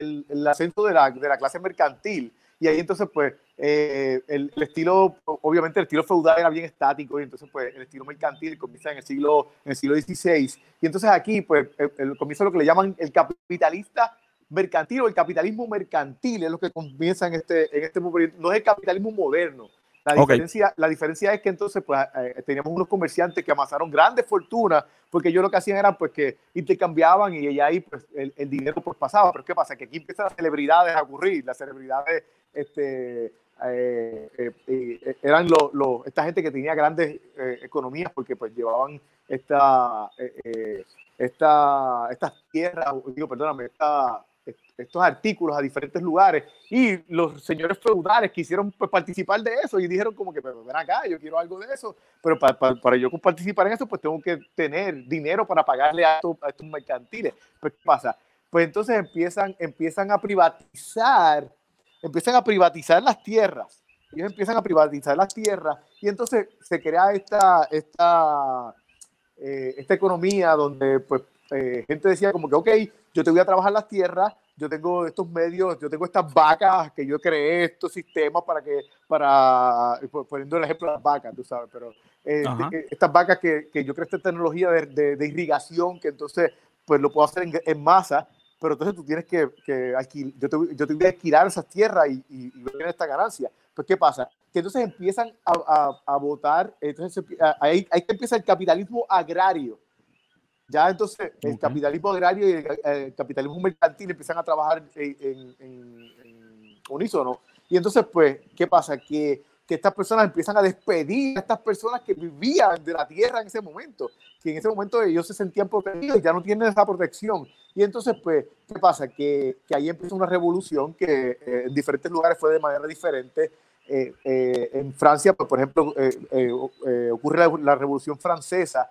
el, el ascenso de la, de la clase mercantil y ahí entonces pues eh, el, estilo, obviamente el estilo feudal era bien estático y entonces pues el estilo mercantil comienza en el siglo, en el siglo XVI y entonces aquí pues el, comienza lo que le llaman el capitalista mercantil o el capitalismo mercantil es lo que comienza en este, en este momento, no es el capitalismo moderno, la diferencia, la diferencia es que entonces pues, eh, teníamos unos comerciantes que amasaron grandes fortunas porque ellos lo que hacían era pues que intercambiaban y ahí pues el, el, dinero pues pasaba. Pero ¿qué pasa? Que aquí empiezan las celebridades a ocurrir. Las celebridades este, eh, eh, eran lo, lo, esta gente que tenía grandes economías porque pues llevaban esta, esta, estas tierras, digo, perdóname, esta estos artículos a diferentes lugares y los señores feudales quisieron pues, participar de eso y dijeron como que, ven acá, yo quiero algo de eso, pero para, para, yo participar en eso pues tengo que tener dinero para pagarle a estos, a estos mercantiles. Pues ¿qué pasa? Pues entonces empiezan, empiezan a privatizar, empiezan a privatizar las tierras, ellos empiezan a privatizar las tierras y entonces se crea esta, esta, eh, esta economía donde pues eh, gente decía como que, ok, yo te voy a trabajar las tierras, yo tengo estos medios, yo tengo estas vacas que yo creé estos sistemas para que, para, poniendo el ejemplo de las vacas, tú sabes, pero eh, estas vacas que, que, yo creé esta tecnología de, de, irrigación que entonces pues lo puedo hacer en, masa, pero entonces tú tienes que, que alquil, yo, te, yo te voy a alquilar esas tierras y, y, y ver esta ganancia. Pues, ¿qué pasa? Que entonces empiezan a, a, a votar, entonces ahí, ahí empieza el capitalismo agrario ya entonces el capitalismo agrario y el, capitalismo mercantil empiezan a trabajar en, en, unísono. Y entonces, pues, ¿qué pasa? Que, que, estas personas empiezan a despedir a estas personas que vivían de la tierra en ese momento, que en ese momento ellos se sentían protegidos y ya no tienen esa protección. Y entonces, pues, ¿qué pasa? Que, que ahí empieza una revolución que eh, en diferentes lugares fue de manera diferente. Eh, eh, en Francia, pues, por ejemplo, ocurre la, la Revolución Francesa,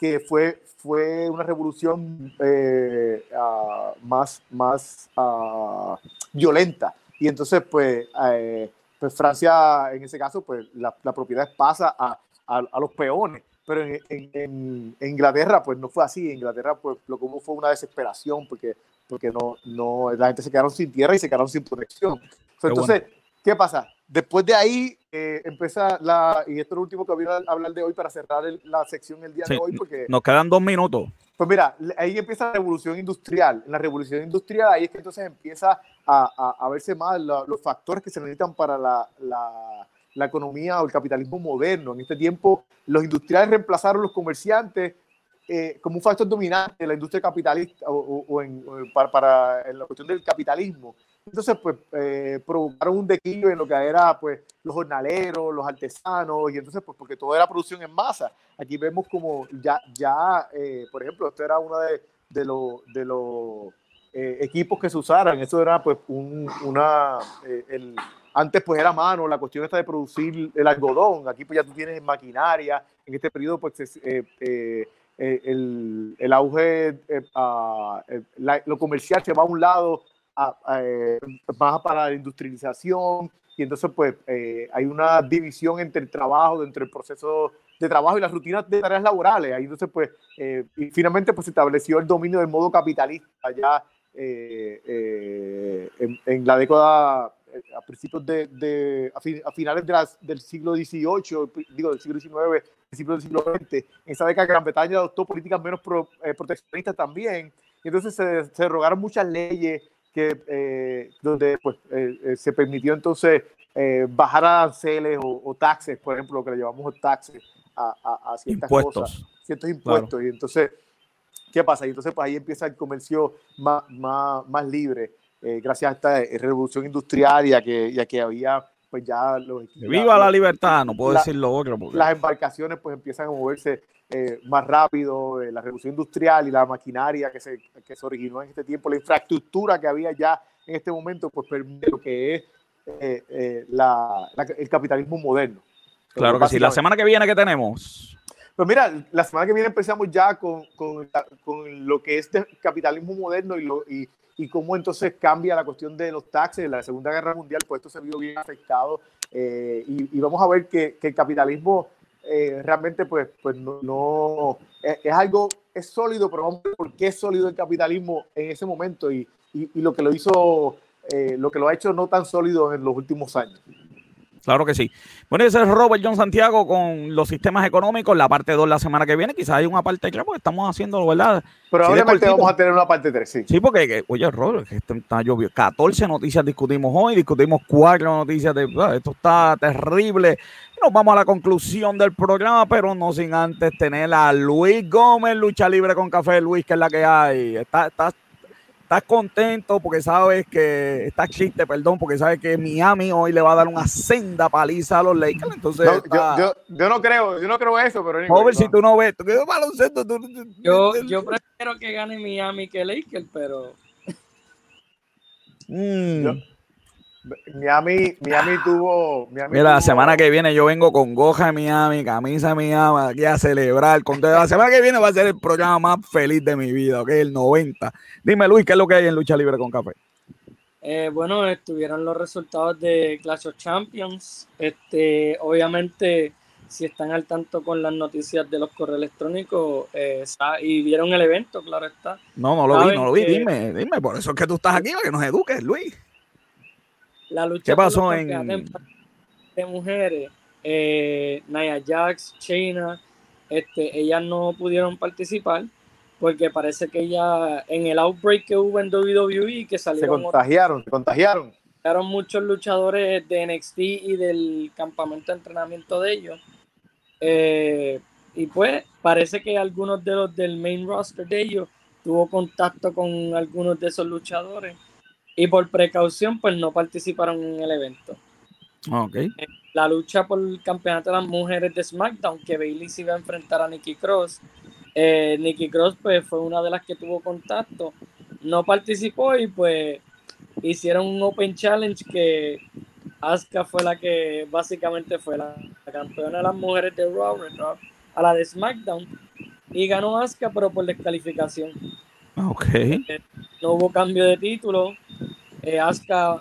que fue, fue una revolución eh, uh, más, más uh, violenta. Y entonces, pues, eh, pues, Francia, en ese caso, pues la, la propiedad pasa a, a, a, los peones. Pero en, en, en, Inglaterra, pues no fue así. En Inglaterra, pues lo que hubo fue una desesperación porque, porque no, no, la gente se quedaron sin tierra y se quedaron sin protección. Entonces, ¿qué pasa? Después de ahí eh, empieza la, y esto es lo último que voy a hablar de hoy para cerrar la sección el día de hoy. Porque, nos quedan dos minutos. Pues mira, ahí empieza la revolución industrial. En la revolución industrial ahí es que entonces empieza a, a, verse más los factores que se necesitan para la, la, la, economía o el capitalismo moderno. En este tiempo los industriales reemplazaron los comerciantes eh, como un factor dominante de la industria capitalista o, o, en, para, para la cuestión del capitalismo. Entonces, pues, eh, provocaron un declive en lo que era, pues, los jornaleros, los artesanos, y entonces, pues, porque todo era producción en masa. Aquí vemos como ya, ya eh, por ejemplo, esto era uno de, de los de los eh, equipos que se usaran. Eso era, pues, un, una, el, antes, pues, era mano, la cuestión esta de producir el algodón. Aquí, pues, ya tú tienes maquinaria. En este periodo, pues, el, el, auge, lo comercial se va a un lado más para la industrialización, y entonces pues hay una división entre el trabajo, entre el proceso de trabajo y las rutinas de tareas laborales. Ahí entonces pues, y finalmente pues se estableció el dominio del modo capitalista ya en, en, la década eh, a principios de, a, finales del siglo XVIII, digo del siglo XIX, siglo del siglo XX, en esa década Gran Bretaña adoptó políticas menos eh, proteccionistas también, y entonces se, se rogaron muchas leyes que, eh, donde pues, se permitió entonces bajar aranceles o, o, taxes, por ejemplo, lo que le llamamos taxes a, a, ciertas cosas, ciertos impuestos, y entonces, ¿qué pasa? Y entonces pues ahí empieza el comercio más, más, más libre eh, gracias a esta eh, revolución industrial y a que, ya que había pues ya los viva la, libertad no puedo decir lo otro las embarcaciones pues empiezan a moverse eh, más rápido la revolución industrial y la maquinaria que se, que se originó en este tiempo la infraestructura que había ya en este momento pues permite lo que es la, el capitalismo moderno. Claro que sí. La semana que viene que tenemos pues mira, la semana que viene empezamos ya con, con, con lo que es el capitalismo moderno y, lo, y, y cómo entonces cambia la cuestión de los taxes. En la Segunda Guerra Mundial, pues esto se vio bien afectado eh, y, vamos a ver que, el capitalismo eh, realmente pues, pues no, es, algo, es sólido, pero vamos a ver por qué es sólido el capitalismo en ese momento y, y, lo que lo hizo, eh, lo que lo ha hecho no tan sólido en los últimos años. Claro que sí. Bueno, ese es Robert John Santiago con los sistemas económicos, la parte 2 la semana que viene. Quizás hay una parte 3 porque estamos haciendo, ¿verdad? Probablemente vamos a tener una parte 3, sí. Sí, porque, oye, Robert, esto está lloviendo. 14 noticias discutimos hoy, discutimos 4 noticias de. Esto está terrible. Nos vamos a la conclusión del programa, pero no sin antes tener a Luis Gómez, lucha libre con café. Luis, que es la que hay. Está, está estás contento porque sabes que estás chiste, perdón, porque sabes que Miami hoy le va a dar una senda paliza a los Lakers. Entonces, yo, no creo, yo no creo eso, pero si tú no ves, tú, baloncesto, yo, yo prefiero que gane Miami que Lakers, pero mm. Miami, Miami tuvo. Mira, la semana que viene yo vengo con goja de Miami, camisa de Miami, aquí a celebrar. Con... La semana que viene va a ser el programa más feliz de mi vida, ¿ok? El 90. Dime, Luis, ¿qué es lo que hay en Lucha Libre con Café? Eh, bueno, estuvieron los resultados de Clash of Champions. Este, obviamente, si están al tanto con las noticias de los correos electrónicos eh, y vieron el evento, claro está. No, no lo vi, no lo vi. Dime, dime, por eso es que tú estás aquí, para que nos eduques, Luis. La lucha ¿Qué pasó en... de mujeres, eh, Nia Jax, China, este, ellas no pudieron participar porque parece que ya en el outbreak que hubo en WWE que salieron se contagiaron, se contagiaron. Llegaron muchos luchadores de NXT y del campamento de entrenamiento de ellos. Eh, y pues parece que algunos de los del main roster de ellos tuvo contacto con algunos de esos luchadores y por precaución pues no participaron en el evento. Okay. La lucha por el campeonato de las mujeres de SmackDown, que Bailey se iba a enfrentar a Nikki Cross. Eh, Nikki Cross pues fue una de las que tuvo contacto. No participó y pues hicieron un Open Challenge que Asuka fue la que básicamente fue la, campeona de las mujeres de Raw, a la de SmackDown y ganó Asuka pero por descalificación. Ok. Eh, no hubo cambio de título. Eh,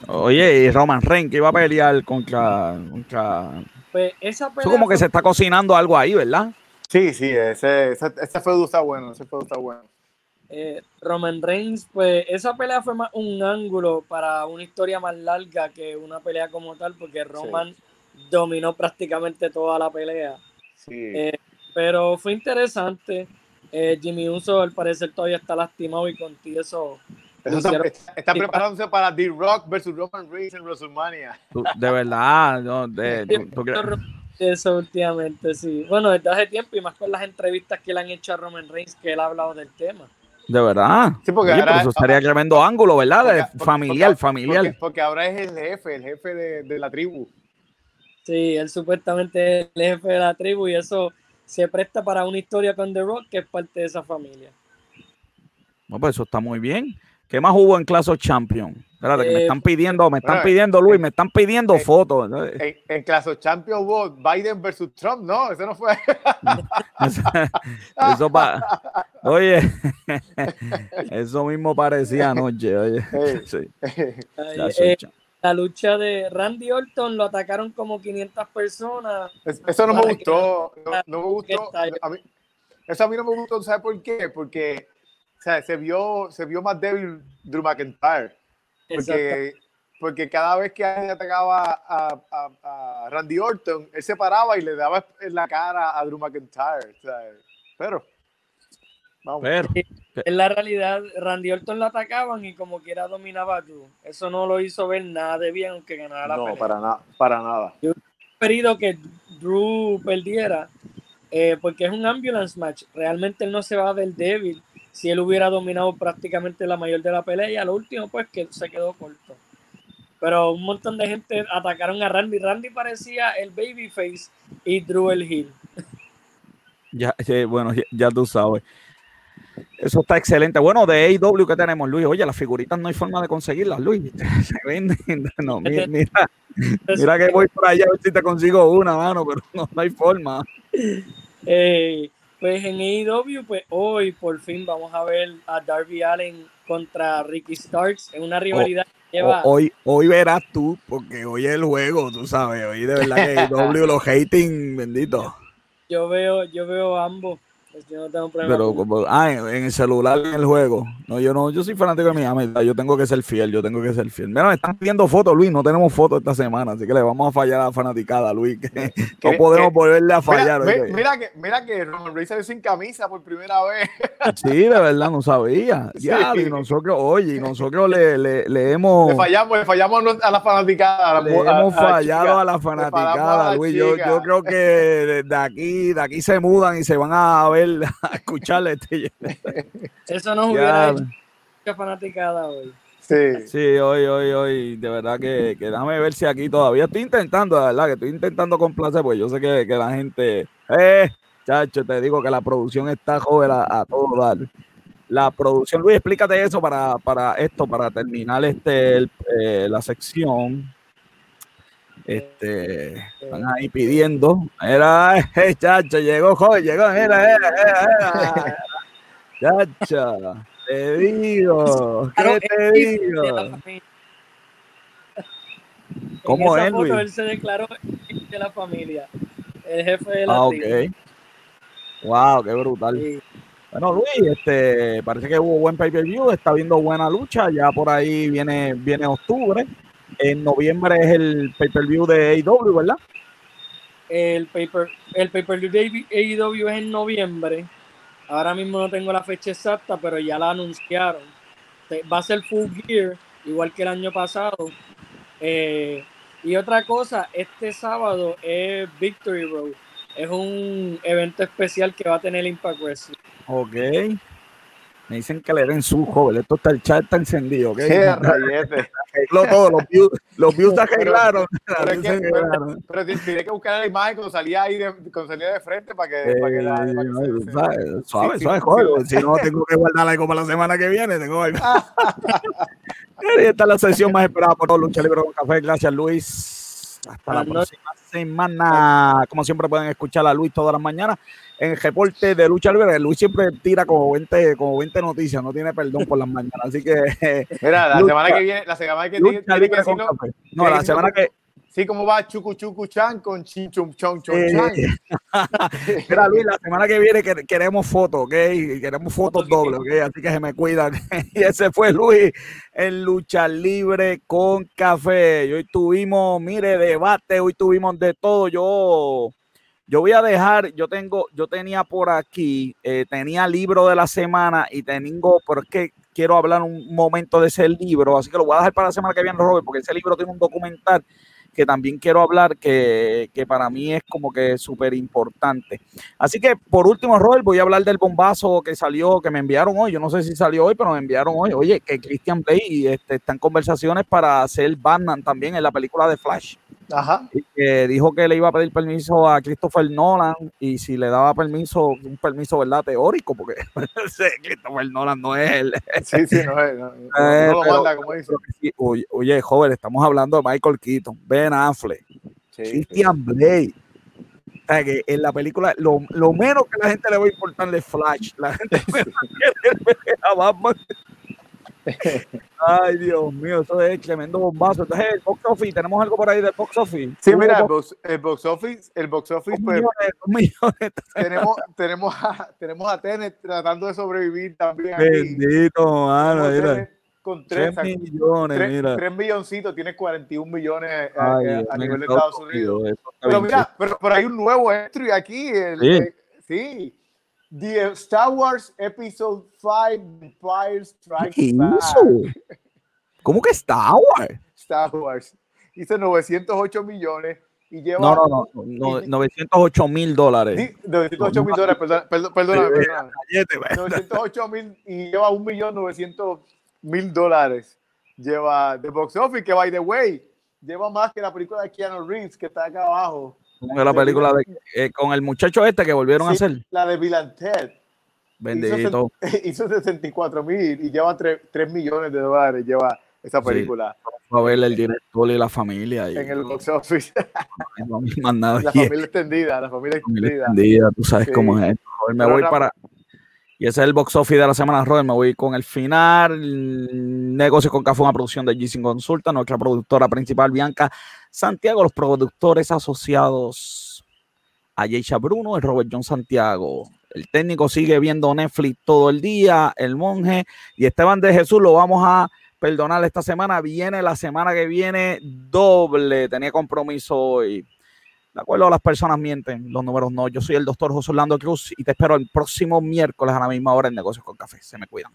Oye, y Roman Reigns que iba a pelear contra. contra... Pues esa pelea Eso como que se está cocinando algo ahí, ¿verdad? Sí, sí, ese, ese, ese feudo está bueno, ese feudo está bueno. Eh, Roman Reigns, pues esa pelea fue más un ángulo para una historia más larga que una pelea como tal, porque Roman dominó prácticamente toda la pelea. Sí. Eh, pero fue interesante. Eh, Jimmy Uso al parecer todavía está lastimado y contigo eso está, preparándose para The Rock versus Roman Reigns en WrestleMania. De verdad, no, de, eso últimamente, sí. Bueno, desde hace tiempo y más con las entrevistas que le han hecho a Roman Reigns que él ha hablado del tema. De verdad. Sí, porque ahora, eso estaría tremendo ángulo, ¿verdad? familiar, familiar. Porque, ahora es el jefe, el jefe de, de, la tribu. Sí, él supuestamente es el jefe de la tribu y eso se presta para una historia con The Rock que es parte de esa familia. Bueno, pues eso está muy bien. ¿Qué más hubo en Clash of Champions? Espérate, que me Eh, están pidiendo, me están bueno, pidiendo, Luis, me están pidiendo eh, fotos. En, en Clash of Champions hubo Biden versus Trump, no, eso no fue. Eso, eso pa- oye, eso mismo parecía anoche, oye. Eh. Sí, eh, la lucha de Randy Orton lo atacaron como 500 personas. Es- Eso no me gustó, no, no me gustó. está- A mí, eso a mí no me gustó, ¿sabes por qué? Porque o sea, se, vio, se vio más débil Drew McIntyre. Porque, porque cada vez que alguien atacaba a, a- a Randy Orton, él se paraba y le daba en la cara a Drew McIntyre. o sea, pero, vamos. Pero, En la realidad, Randy Orton lo atacaban y como quiera dominaba a Drew. Eso no lo hizo ver nada de bien aunque ganara la no, pelea. para, nada para nada. preferido que Drew perdiera eh, porque es un ambulance match. Realmente él no se va a ver débil si él hubiera dominado prácticamente la mayor de la pelea y a lo último pues que se quedó corto. Pero un montón de gente atacaron a Randy. Randy parecía el babyface y Drew el heel. ya, bueno, ya, ya tú sabes. Eso está excelente. Bueno, de AEW que tenemos, Luis. Oye, las figuritas no hay forma de conseguirlas, Luis. Se venden. No, mira, mira, mira que voy por allá a ver si te consigo una, mano, pero no, no hay forma. Eh, pues en AEW, pues hoy por fin vamos a ver a Darby Allen contra Ricky Starks en una rivalidad que lleva O- hoy, hoy verás tú, porque hoy es el juego, tú sabes. Hoy de verdad que AEW, los hating, bendito. yo veo, yo veo ambos. Pues yo no tengo problema. Pero como, ah, en, en el celular, en el juego. No, yo no, yo soy fanático de Miami. Yo tengo que ser fiel, yo tengo que ser fiel. Mira, me están pidiendo fotos, Luis. No tenemos fotos esta semana, así que le vamos a fallar a la fanaticada, Luis. Que no ¿Qué- podemos volverle a fallar. oye. mira que, mira que Roman Reigns salió sin camisa por primera vez. Sí, de verdad, no sabía. Sí. Ya, y nosotros, oye, y nosotros le, le, le hemos, Le fallamos, le fallamos a la fanaticada. a la le a- hemos a la fallado a la a fanaticada, la Luis. Yo, yo creo que de de aquí, de aquí se mudan y se van a ver, a escucharle este. Eso Ya. hubiera hecho mucha fanaticada hoy. Sí. Sí, hoy, hoy, hoy, de verdad que, que déjame ver si aquí todavía estoy intentando, de verdad, que estoy intentando complacer, pues yo sé que, que la gente, eh, chacho, te digo que la producción está joven a, a todo dar. La producción, Luis, explícate eso para, para esto, para terminar este el- eh, la sección. Este, están ahí pidiendo. Era, eh, chacho, llegó, joven, llegó, era, era, era, era. Chacho, te digo, ¿qué te digo? ¿Cómo en esa es, foto Luis? él se declaró de la familia. El jefe de la Ah, tribu. ok. Wow, qué brutal. Sí. Bueno, Luis, este, parece que hubo buen pay-per-view, está viendo buena lucha, ya por ahí viene, viene octubre. En noviembre es el pay-per-view de AEW, ¿verdad? El paper, el pay-per-view de AEW es en noviembre. Ahora mismo no tengo la fecha exacta, pero ya la anunciaron. Va a ser full gear, igual que el año pasado. Eh, y otra cosa, este sábado es Victory Road. Es un evento especial que va a tener Impact Wrestling. Ok. Me dicen que le den su joven. Esto está, el chat está encendido, ¿ok? Qué rayete. Todo, los views, los views se arreglaron. Pero, es que- pero- pero que buscar la imagen cuando salía ahí de, cuando salía de frente para que, para que, la- Eh, para que se-. Suave, sí, suave, sí, sí. Si no, tengo que guardar algo para la semana que viene. Tengo algo. Esta es la sesión más esperada por todos Lucha Libre con Café. Gracias, Luis. Hasta la próxima semana. Como siempre, pueden escuchar a Luis todas las mañanas en reporte de Lucha Libre. Luis siempre tira como 20, como 20 noticias, no tiene perdón por las mañanas. Así que. Mira, la Lucha- semana que viene, la semana que Café. No, la semana que. Sí, como va Chucu Chucu Chan con Chin Chum Chong Chong Eh, Chan. Mira, Luis, la semana que viene que- queremos fotos, ¿ok? Queremos fotos dobles, ¿ok? Así que se me cuidan. y ese fue Luis en Lucha Libre con Café. Y hoy tuvimos, mire, debate, hoy tuvimos de todo. Yo, yo voy a dejar, yo tengo, yo tenía por aquí, eh, tenía libro de la semana y tengo, pero es que quiero hablar un momento de ese libro, así que lo voy a dejar para la semana que viene, Robert, porque ese libro tiene un documental que también quiero hablar, que, que para mí es como que súper importante. Así que por último, Robert, voy a hablar del bombazo que salió, que me enviaron hoy. Yo no sé si salió hoy, pero me enviaron hoy. Oye, que Christian Bale este, está en conversaciones para hacer Batman también en la película de Flash. Ajá. Y que dijo que le iba a pedir permiso a Christopher Nolan y si le daba permiso, un permiso, ¿verdad? Teórico, porque Christopher Nolan no es él. Sí, sí, no es. No, eh, lo manda, como dice. oye, oye, joven, estamos hablando de Michael Keaton, Ben Affleck, Christian Blake. O sea, que en la película, lo, lo, menos que la gente le va a importar es Flash. La gente a Batman Ay, Dios mío, eso es tremendo bombazo. Entonces, el box office, ¿tenemos algo por ahí del box office? Sí, mira, el box, el box office, el box office, pues, millones, tenemos, tenemos, a, tenemos a Tenet tratando de sobrevivir también. Bendito, mano, mira. Con 3, millones, 3, mira. 3 milloncitos, tiene 41 millones eh, Ay, a, a nivel de Estados Unidos. Pero mira, pero, pero, hay un nuevo entry aquí. El, sí. Eh, sí The Star Wars Episode 5 Empire Strikes Back. ¿Cómo que Star Wars? Star Wars. Hizo 908 millones y lleva. No, no, no, no 908 mil dólares. Sí, 908 mil dólares, perdón, perdón, perdóname, perdóname. 908 mil y lleva 1.900.000 dólares. Lleva The Box Office, que by the way, lleva más que la película de Keanu Reeves, que está acá abajo. Como la película de, eh, con el muchacho este que volvieron a hacer. La de Bill Ted. Bendito. Hizo, 64 mil y lleva 3, 3, millones de dólares. Lleva esa película. a ver el director y la familia. en el box office. No, nada la familia extendida, la familia extendida. extendida tú sabes cómo es. me voy para. Y ese es el box office de la semana, Robert. Me voy con el final. Negocio con Café, una producción de G5 Consulta. Nuestra productora principal, Bianca Santiago. Los productores asociados a Bruno, el Robert John Santiago. El técnico sigue viendo Netflix todo el día, el monje. Y Esteban de Jesús lo vamos a perdonar esta semana. Viene la semana que viene doble. Tenía compromiso hoy. De acuerdo, las personas mienten, los números no. Yo soy el doctor José Orlando Cruz y te espero el próximo miércoles a la misma hora en Negocios con Café. Se me cuidan.